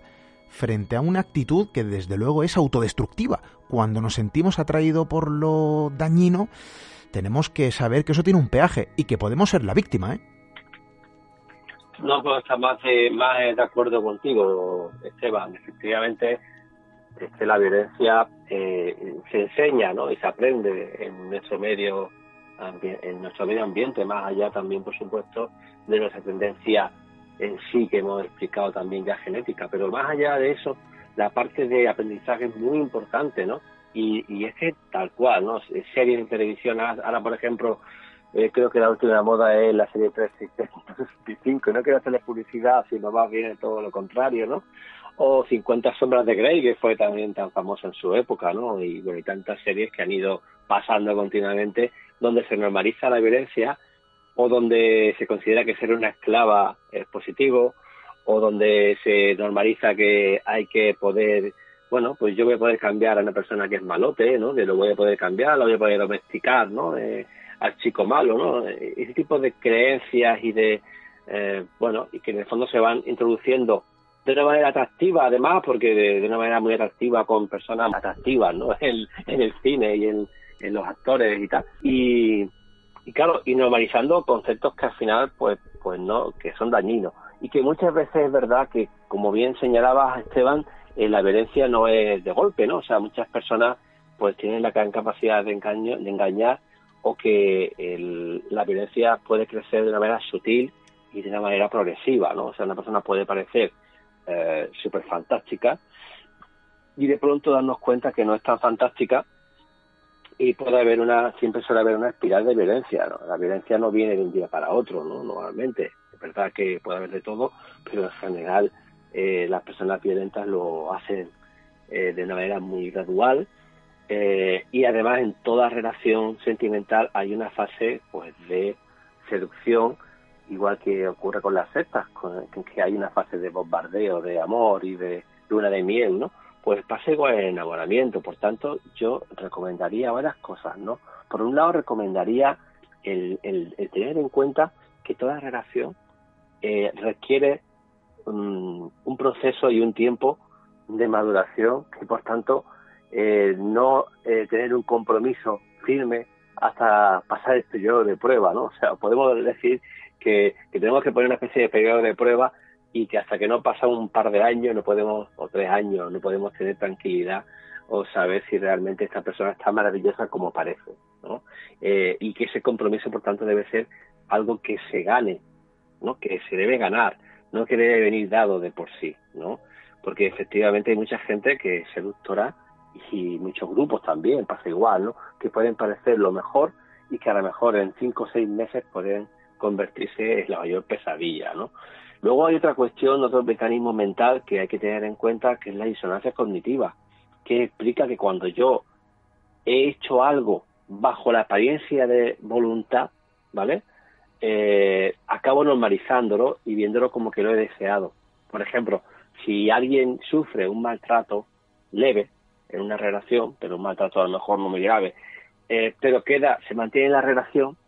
frente a una actitud que desde luego es autodestructiva? Cuando nos sentimos atraídos por lo dañino, tenemos que saber que eso tiene un peaje y que podemos ser la víctima, ¿eh? No puedo estar más de, más de acuerdo contigo, Esteban. Efectivamente, este, la violencia eh, se enseña ¿no? y se aprende en nuestro medio en nuestro medio ambiente, más allá también, por supuesto, de nuestra tendencia en sí que hemos explicado también ya genética, pero más allá de eso, la parte de aprendizaje es muy importante, ¿no? Y, y es que tal cual, ¿no? Series en televisión, ahora por ejemplo, eh, creo que la última moda es la serie 365, no quiero hacerle publicidad, sino más bien todo lo contrario, ¿no? O 50 sombras de Grey, que fue también tan famoso en su época, ¿no? Y bueno, y tantas series que han ido pasando continuamente donde se normaliza la violencia o donde se considera que ser una esclava es positivo o donde se normaliza que hay que poder, bueno, pues yo voy a poder cambiar a una persona que es malote, ¿no? Que lo voy a poder cambiar, lo voy a poder domesticar, ¿no? Eh, al chico malo, ¿no? Ese tipo de creencias y de, eh, bueno, y que en el fondo se van introduciendo de una manera atractiva, además, porque de, una manera muy atractiva con personas atractivas, ¿no? En, el cine y en, en, los actores y tal. Y, y claro, y normalizando conceptos que al final, pues, pues no, que son dañinos. Y que muchas veces es verdad que, como bien señalaba Esteban, eh, la violencia no es de golpe, ¿no? O sea, muchas personas pues tienen la gran capacidad de, engaño, de engañar o que el, la violencia puede crecer de una manera sutil y de una manera progresiva, ¿no? O sea, una persona puede parecer eh, súper fantástica y de pronto darnos cuenta que no es tan fantástica y puede haber una, siempre suele haber una espiral de violencia, La violencia no viene de un día para otro, ¿no? Normalmente. Es verdad que puede haber de todo, pero en general eh, las personas violentas lo hacen eh, de una manera muy gradual eh, y además en toda relación sentimental hay una fase pues de seducción igual que ocurre con las sectas, con, que hay una fase de bombardeo, de amor y de luna de miel, ¿no? Pues pasa igual el enamoramiento. Por tanto, yo recomendaría varias cosas, ¿no? Por un lado, recomendaría el, el, tener en cuenta que toda relación eh, requiere un, proceso y un tiempo de maduración y, por tanto, eh, no eh, tener un compromiso firme hasta pasar este periodo de prueba, ¿no? O sea, podemos decir que, tenemos que poner una especie de periodo de prueba y que hasta que no pasa un par de años no podemos, o tres años, no podemos tener tranquilidad o saber si realmente esta persona está maravillosa como parece, ¿no? Eh, y que ese compromiso, por tanto, debe ser algo que se gane, ¿no? Que se debe ganar, no que debe venir dado de por sí, ¿no? Porque efectivamente hay mucha gente que es seductora y muchos grupos también, pasa igual, ¿no? Que pueden parecer lo mejor y que a lo mejor en cinco o seis meses pueden convertirse en la mayor pesadilla, ¿no? Luego hay otra cuestión, otro mecanismo mental que hay que tener en cuenta, que es la disonancia cognitiva, que explica que cuando yo he hecho algo bajo la apariencia de voluntad, ¿vale? Eh, acabo normalizándolo y viéndolo como que lo he deseado. Por ejemplo, si alguien sufre un maltrato leve en una relación, pero un maltrato a lo mejor no muy grave, eh, pero queda, se mantiene en la relación,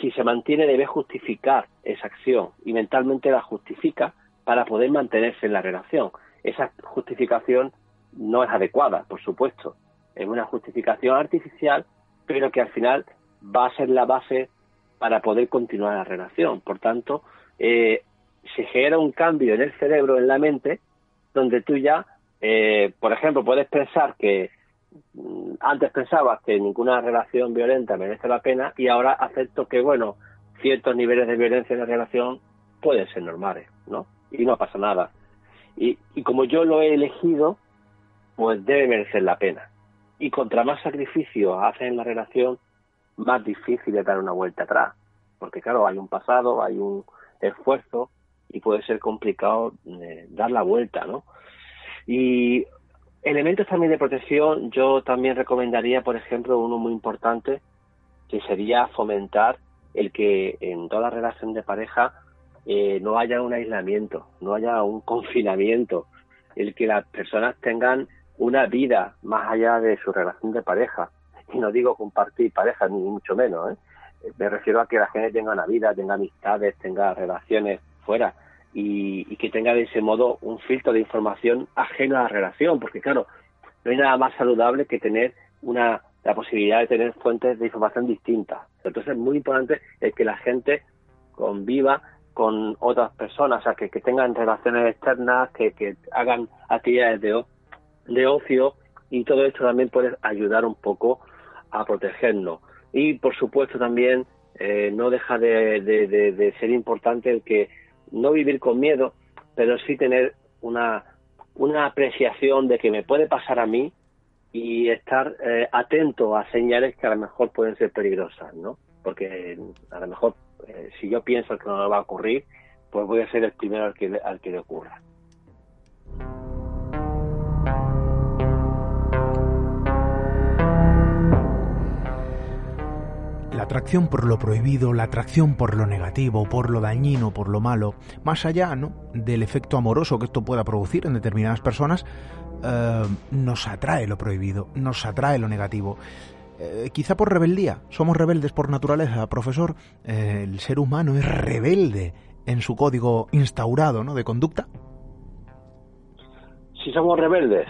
si se mantiene debe justificar esa acción y mentalmente la justifica para poder mantenerse en la relación. Esa justificación no es adecuada, por supuesto. Es una justificación artificial, pero que al final va a ser la base para poder continuar la relación. Por tanto, eh, se genera un cambio en el cerebro, en la mente, donde tú ya, eh, por ejemplo, puedes pensar que antes pensabas que ninguna relación violenta merece la pena y ahora acepto que, bueno, ciertos niveles de violencia en la relación pueden ser normales, ¿no? Y no pasa nada. Y, y como yo lo he elegido, pues debe merecer la pena. Y contra más sacrificio haces en la relación, más difícil es dar una vuelta atrás. Porque claro, hay un pasado, hay un esfuerzo y puede ser complicado eh, dar la vuelta, ¿no? Y Elementos también de protección, yo también recomendaría, por ejemplo, uno muy importante, que sería fomentar el que en toda relación de pareja eh, no haya un aislamiento, no haya un confinamiento, el que las personas tengan una vida más allá de su relación de pareja. Y no digo compartir pareja, ni mucho menos. ¿eh? Me refiero a que la gente tenga una vida, tenga amistades, tenga relaciones fuera y, que tenga de ese modo un filtro de información ajeno a la relación, porque claro, no hay nada más saludable que tener una la posibilidad de tener fuentes de información distintas. Entonces es muy importante el que la gente conviva con otras personas, o sea, que, tengan relaciones externas, que, que hagan actividades de, de ocio y todo esto también puede ayudar un poco a protegernos. Y por supuesto también eh, no deja de, de, ser importante el que no vivir con miedo, pero sí tener una, una apreciación de que me puede pasar a mí y estar eh, atento a señales que a lo mejor pueden ser peligrosas, ¿no? Porque a lo mejor eh, si yo pienso que no va a ocurrir, pues voy a ser el primero al que, al que le ocurra. Atracción por lo prohibido, la atracción por lo negativo, por lo dañino, por lo malo, más allá ¿no? del efecto amoroso que esto pueda producir en determinadas personas, eh, nos atrae lo prohibido, nos atrae lo negativo. Eh, quizá por rebeldía, somos rebeldes por naturaleza, profesor. Eh, el ser humano es rebelde en su código instaurado ¿no? de conducta. Si somos rebeldes,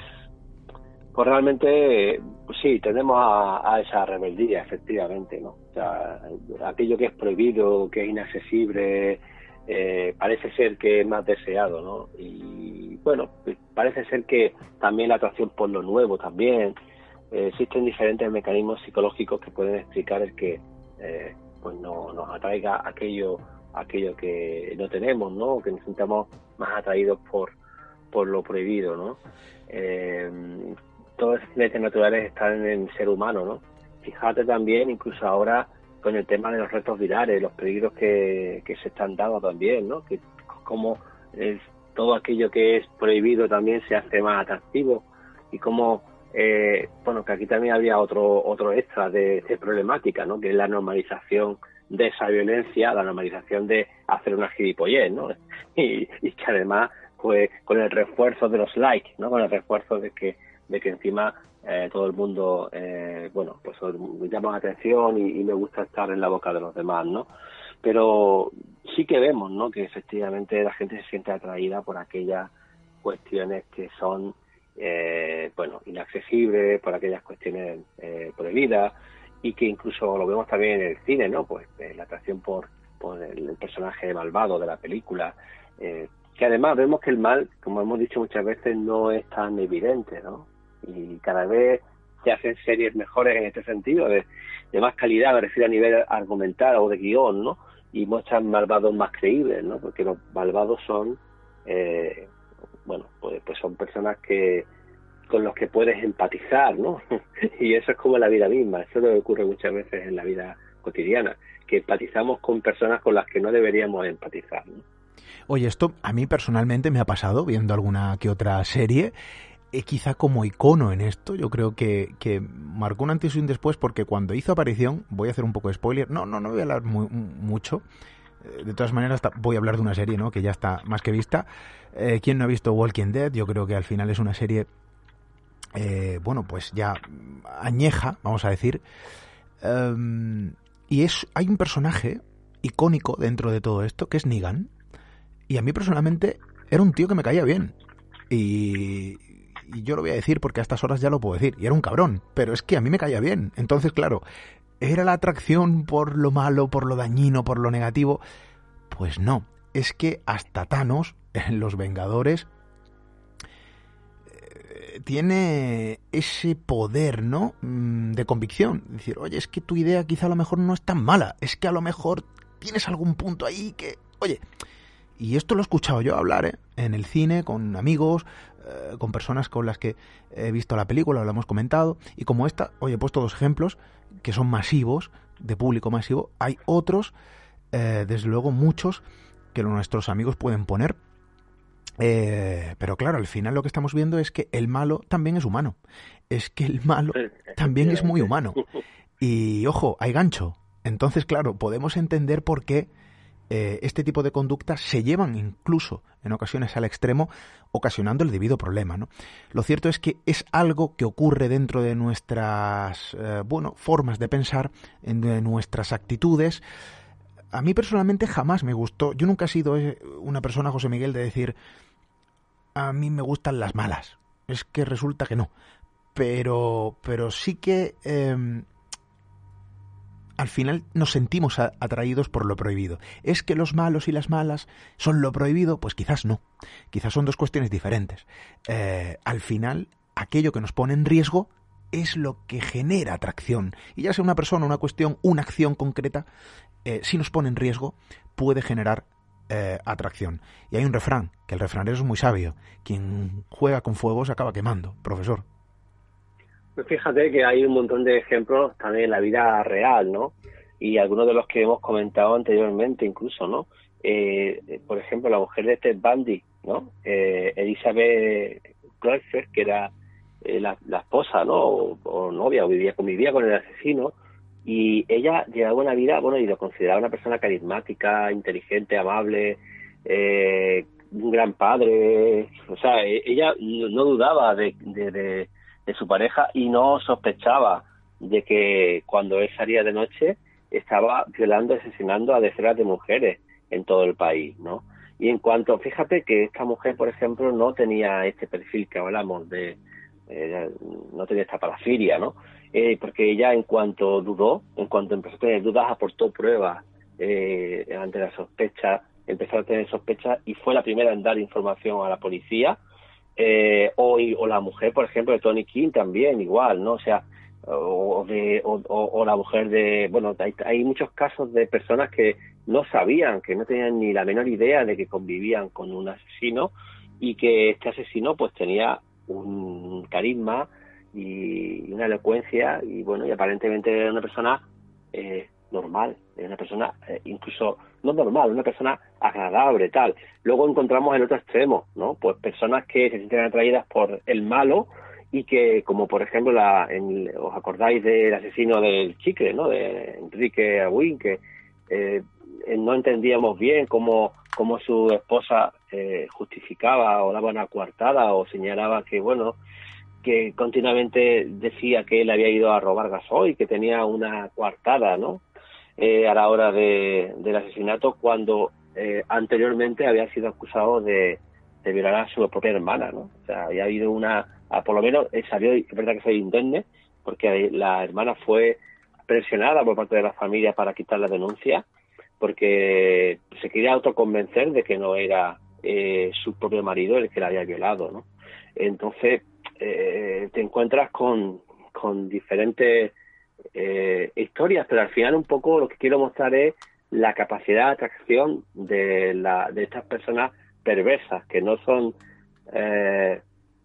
pues realmente sí, tenemos a, esa rebeldía, efectivamente, ¿no? Sea, aquello que es prohibido, que es inaccesible, eh, parece ser que es más deseado, ¿no? Y bueno, pues parece ser que también la atracción por lo nuevo también. Eh, existen diferentes mecanismos psicológicos que pueden explicar el que eh, pues no, nos atraiga aquello aquello que no tenemos, ¿no? Que nos sintamos más atraídos por, por lo prohibido, ¿no? Eh, todas las leyes naturales están en el ser humano, ¿no? Fíjate también, incluso ahora, con el tema de los retos virales, los peligros que, se están dando también, ¿no? Que como todo aquello que es prohibido también se hace más atractivo y como, eh, bueno, que aquí también había otro otro extra de, problemática, ¿no? Que es la normalización de esa violencia, la normalización de hacer una gilipollez, ¿no? Y, y que además, pues, con el refuerzo de los likes, ¿no? Con el refuerzo de que de que encima eh, todo el mundo, eh, bueno, pues me llama la atención y, me gusta estar en la boca de los demás, ¿no? Pero sí que vemos, ¿no? Que efectivamente la gente se siente atraída por aquellas cuestiones que son, eh, bueno, inaccesibles, por aquellas cuestiones eh, prohibidas y que incluso lo vemos también en el cine, ¿no? Pues la atracción por, por el, personaje malvado de la película, que además vemos que el mal, como hemos dicho muchas veces, no es tan evidente, ¿no? Y cada vez se hacen series mejores en este sentido, de, más calidad, me refiero a nivel argumental o de guion, ¿no? Y muestran malvados más creíbles, ¿no? Porque los malvados son, eh, bueno, pues, pues son personas que con los que puedes empatizar, ¿no? y eso es como la vida misma, eso es lo que ocurre muchas veces en la vida cotidiana, que empatizamos con personas con las que no deberíamos empatizar. Oye, esto a mí personalmente me ha pasado viendo alguna que otra serie eh, quizá como icono en esto, yo creo que, que, marcó un antes y un después porque cuando hizo aparición, voy a hacer un poco de spoiler, no, no, no voy a hablar mucho, eh, de todas maneras voy a hablar de una serie ¿no? que ya está más que vista. Eh, ¿Quién no ha visto Walking Dead? Yo creo que al final es una serie, eh, bueno, pues ya añeja, vamos a decir. Em, y es, hay un personaje icónico dentro de todo esto que es Negan. Y a mí personalmente era un tío que me caía bien. Y, y yo lo voy a decir porque a estas horas ya lo puedo decir, y era un cabrón, pero es que a mí me caía bien. Entonces, claro, ¿era la atracción por lo malo, por lo dañino, por lo negativo? Pues no, es que hasta Thanos, en Los Vengadores, eh, tiene ese poder, ¿no? Mm, de convicción. Decir, oye, es que tu idea quizá a lo mejor no es tan mala, es que a lo mejor tienes algún punto ahí que, oye, y esto lo he escuchado yo hablar ¿eh? en el cine, con amigos, eh, con personas con las que he visto la película, lo hemos comentado, y como esta, hoy he puesto dos ejemplos que son masivos, de público masivo, hay otros, eh, desde luego muchos, que nuestros amigos pueden poner Eh, pero claro, al final lo que estamos viendo es que el malo también es humano. Es que el malo también es muy humano. Y ojo, hay gancho. Entonces, claro, podemos entender por qué eh, este tipo de conductas se llevan incluso en ocasiones al extremo, ocasionando el debido problema. ¿no? Lo cierto es que es algo que ocurre dentro de nuestras eh, bueno, formas de pensar, en, de nuestras actitudes. A mí personalmente jamás me gustó, yo nunca he sido eh, una persona, José Miguel, de decir, a mí me gustan las malas. Es que resulta que no. Pero, pero sí que em, al final nos sentimos atraídos por lo prohibido. ¿Es que los malos y las malas son lo prohibido? Pues quizás no. Quizás son dos cuestiones diferentes. Eh, al final, aquello que nos pone en riesgo es lo que genera atracción. Y ya sea una persona, una cuestión, una acción concreta, eh, si nos pone en riesgo, puede generar eh, atracción. Y hay un refrán, que el refranero es muy sabio. Quien juega con fuego se acaba quemando, profesor. Fíjate que hay un montón de ejemplos también en la vida real, ¿no? Y algunos de los que hemos comentado anteriormente incluso, ¿no? Eh, por ejemplo, la mujer de Ted Bundy, ¿no? Eh, Elizabeth Cloifer, que era eh, la, esposa, ¿no? O, novia, o vivía, convivía con el asesino, y ella llevaba una vida, bueno, y lo consideraba una persona carismática, inteligente, amable, eh, un gran padre, o sea, e, ella no dudaba de de su pareja y no sospechaba de que cuando él salía de noche estaba violando, asesinando a decenas de mujeres en todo el país, ¿no? Y en cuanto, fíjate que esta mujer, por ejemplo, no tenía este perfil que hablamos de, eh, no tenía esta parafilia, ¿no? Eh, porque ella en cuanto dudó, en cuanto empezó a tener dudas, aportó pruebas eh, ante la sospecha, empezó a tener sospechas y fue la primera en dar información a la policía eh, o, la mujer, por ejemplo, de Tony King también, igual, ¿no? O sea, o, de, o, la mujer de, bueno, hay, hay, muchos casos de personas que no sabían, que no tenían ni la menor idea de que convivían con un asesino y que este asesino pues tenía un carisma y una elocuencia y bueno, y aparentemente era una persona eh, normal, era una persona eh, incluso no normal, una persona agradable, tal. Luego encontramos el otro extremo, ¿no? Pues personas que se sienten atraídas por el malo y que, como por ejemplo, la, os acordáis del asesino del chicle, ¿no? De Enrique Aguín, que eh, no entendíamos bien cómo, cómo su esposa eh, justificaba o daba una coartada o señalaba que, bueno, que continuamente decía que él había ido a robar gasoil, que tenía una coartada, ¿no? Eh, a la hora de, del asesinato cuando eh, anteriormente había sido acusado de, violar a su propia hermana, ¿no? O sea, había habido una, por lo menos eh, salió, es verdad que soy indemne, porque la hermana fue presionada por parte de la familia para quitar la denuncia, porque se quería autoconvencer de que no era su propio marido el que la había violado, ¿no? Entonces, te encuentras con, con diferentes eh, historias, pero al final un poco lo que quiero mostrar es la capacidad de atracción de, la, de estas personas perversas, que no son, eh,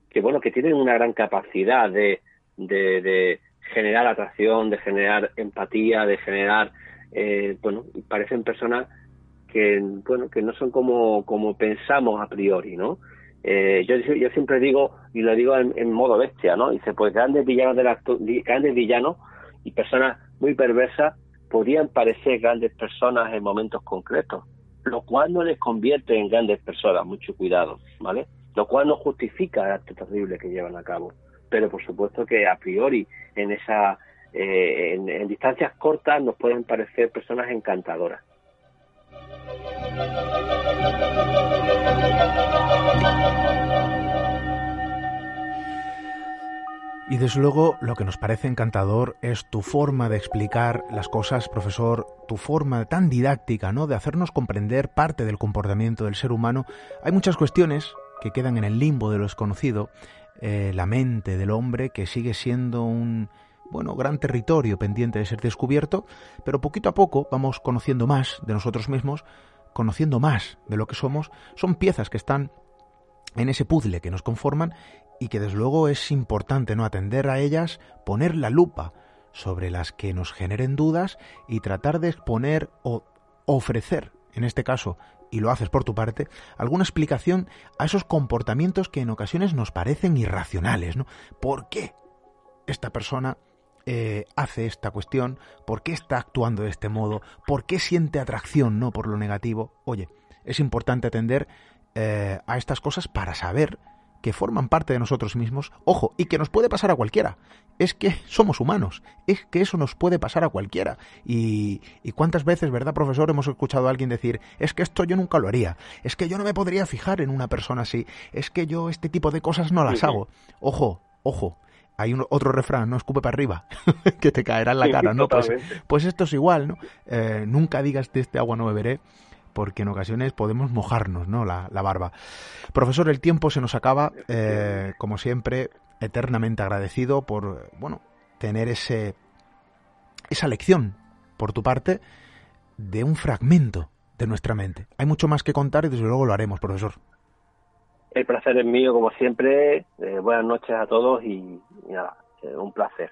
que bueno, que tienen una gran capacidad de, de, generar atracción, de generar empatía, de generar, eh, bueno, parecen personas que, bueno, que no son como, como pensamos a priori, ¿no? Eh, yo, yo siempre digo, y lo digo en, modo bestia, ¿no? Dice, pues grandes villanos de la, grandes villanos y personas muy perversas podrían parecer grandes personas en momentos concretos, lo cual no les convierte en grandes personas, mucho cuidado, ¿vale? Lo cual no justifica el acto terrible que llevan a cabo, pero por supuesto que a priori en esa eh, en distancias cortas nos pueden parecer personas encantadoras. Y desde luego lo que nos parece encantador es tu forma de explicar las cosas, profesor, tu forma tan didáctica, ¿no? De hacernos comprender parte del comportamiento del ser humano. Hay muchas cuestiones que quedan en el limbo de lo desconocido, eh, la mente del hombre que sigue siendo un bueno, gran territorio pendiente de ser descubierto, pero poquito a poco vamos conociendo más de nosotros mismos, conociendo más de lo que somos, son piezas que están en ese puzzle que nos conforman y que desde luego es importante no atender a ellas, poner la lupa sobre las que nos generen dudas y tratar de exponer o ofrecer en este caso, y lo haces por tu parte, alguna explicación a esos comportamientos que en ocasiones nos parecen irracionales, ¿no? ¿Por qué esta persona eh, hace esta cuestión? ¿Por qué está actuando de este modo? ¿Por qué siente atracción, no, por lo negativo? Oye, es importante atender eh, a estas cosas para saber que forman parte de nosotros mismos, ojo, y que nos puede pasar a cualquiera. Es que somos humanos, es que eso nos puede pasar a cualquiera. Y, y, cuántas veces, ¿verdad, profesor? Hemos escuchado a alguien decir, es que esto yo nunca lo haría, es que yo no me podría fijar en una persona así, es que yo este tipo de cosas no las hago. Ojo, ojo, hay un, otro refrán, no escupe para arriba, que te caerá en la cara, ¿no? Pues, pues, esto es igual, ¿no? Eh, nunca digas de este agua no beberé, porque en ocasiones podemos mojarnos, ¿no? La, la barba. Profesor, el tiempo se nos acaba, eh, como siempre, eternamente agradecido por, bueno, tener ese, esa lección por tu parte de un fragmento de nuestra mente. Hay mucho más que contar y desde luego lo haremos, profesor. El placer es mío, como siempre. Eh, buenas noches a todos y, nada, eh, un placer.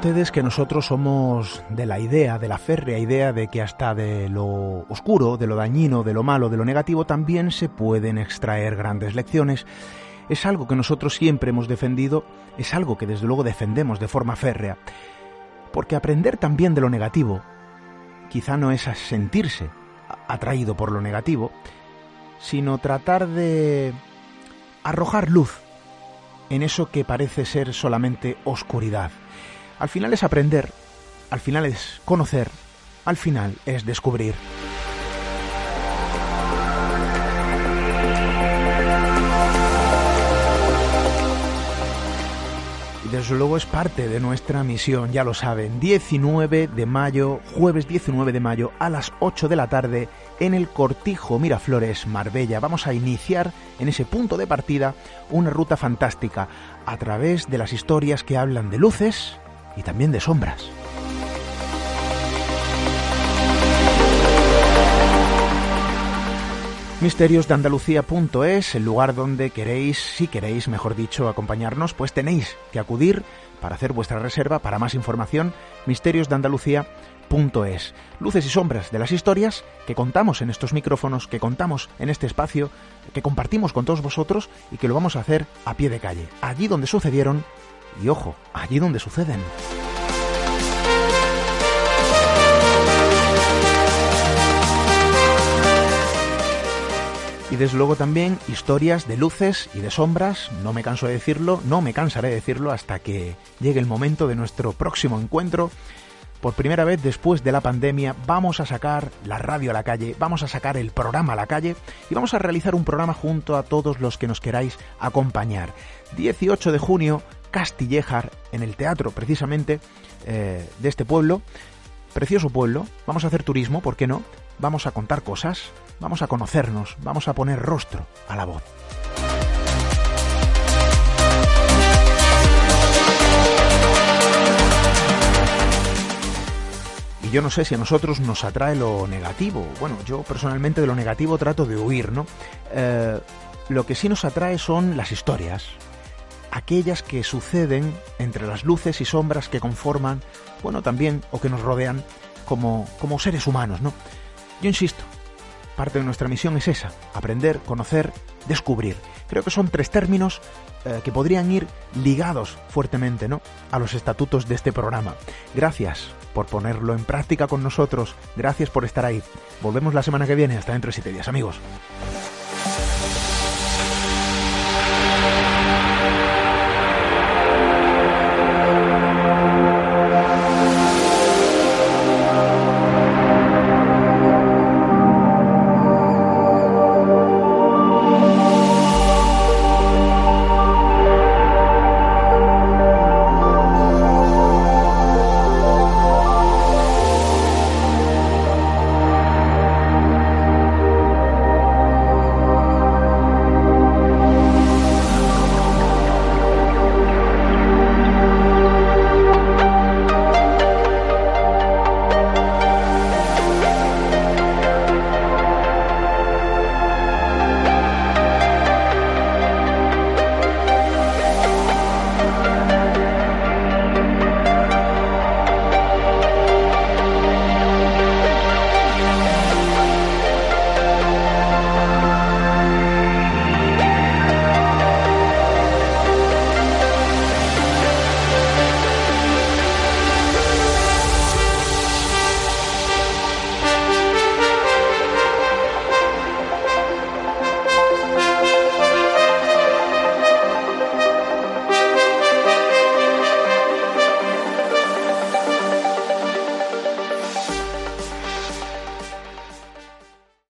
Ustedes que nosotros somos de la idea, de la férrea idea de que hasta de lo oscuro, de lo dañino, de lo malo, de lo negativo también se pueden extraer grandes lecciones. Es algo que nosotros siempre hemos defendido, es algo que desde luego defendemos de forma férrea. Porque aprender también de lo negativo quizá no es sentirse atraído por lo negativo, sino tratar de arrojar luz en eso que parece ser solamente oscuridad. Al final es aprender, al final es conocer, al final es descubrir. Desde luego es parte de nuestra misión, ya lo saben, 19 de mayo, jueves 19 de mayo a las 8 de la tarde en el Cortijo Miraflores, Marbella. Vamos a iniciar en ese punto de partida una ruta fantástica a través de las historias que hablan de luces, y también de sombras. misteriosdeandalucía.es, el lugar donde queréis, si queréis, mejor dicho, acompañarnos, pues tenéis que acudir para hacer vuestra reserva. Para más información, misteriosdeandalucía.es. Luces y sombras de las historias que contamos en estos micrófonos, que contamos en este espacio, que compartimos con todos vosotros y que lo vamos a hacer a pie de calle, allí donde sucedieron y ojo, allí donde suceden. Y desde luego también historias de luces y de sombras, no me canso de decirlo, no me cansaré de decirlo hasta que llegue el momento de nuestro próximo encuentro. Por primera vez después de la pandemia vamos a sacar la radio a la calle, vamos a sacar el programa a la calle y vamos a realizar un programa junto a todos los que nos queráis acompañar. 18 de junio, Castillejar, en el teatro precisamente eh, de este pueblo. Precioso pueblo, vamos a hacer turismo, ¿por qué no? Vamos a contar cosas, vamos a conocernos, vamos a poner rostro a la voz. Y yo no sé si a nosotros nos atrae lo negativo. Bueno, yo personalmente de lo negativo trato de huir, ¿no? Eh, lo que sí nos atrae son las historias, aquellas que suceden entre las luces y sombras que conforman, bueno, también, o que nos rodean como, como seres humanos, ¿no? Yo insisto, parte de nuestra misión es esa, aprender, conocer, descubrir. Creo que son tres términos eh, que podrían ir ligados fuertemente ¿no? a los estatutos de este programa. Gracias por ponerlo en práctica con nosotros. Gracias por estar ahí. Volvemos la semana que viene. Hasta dentro de siete días, amigos.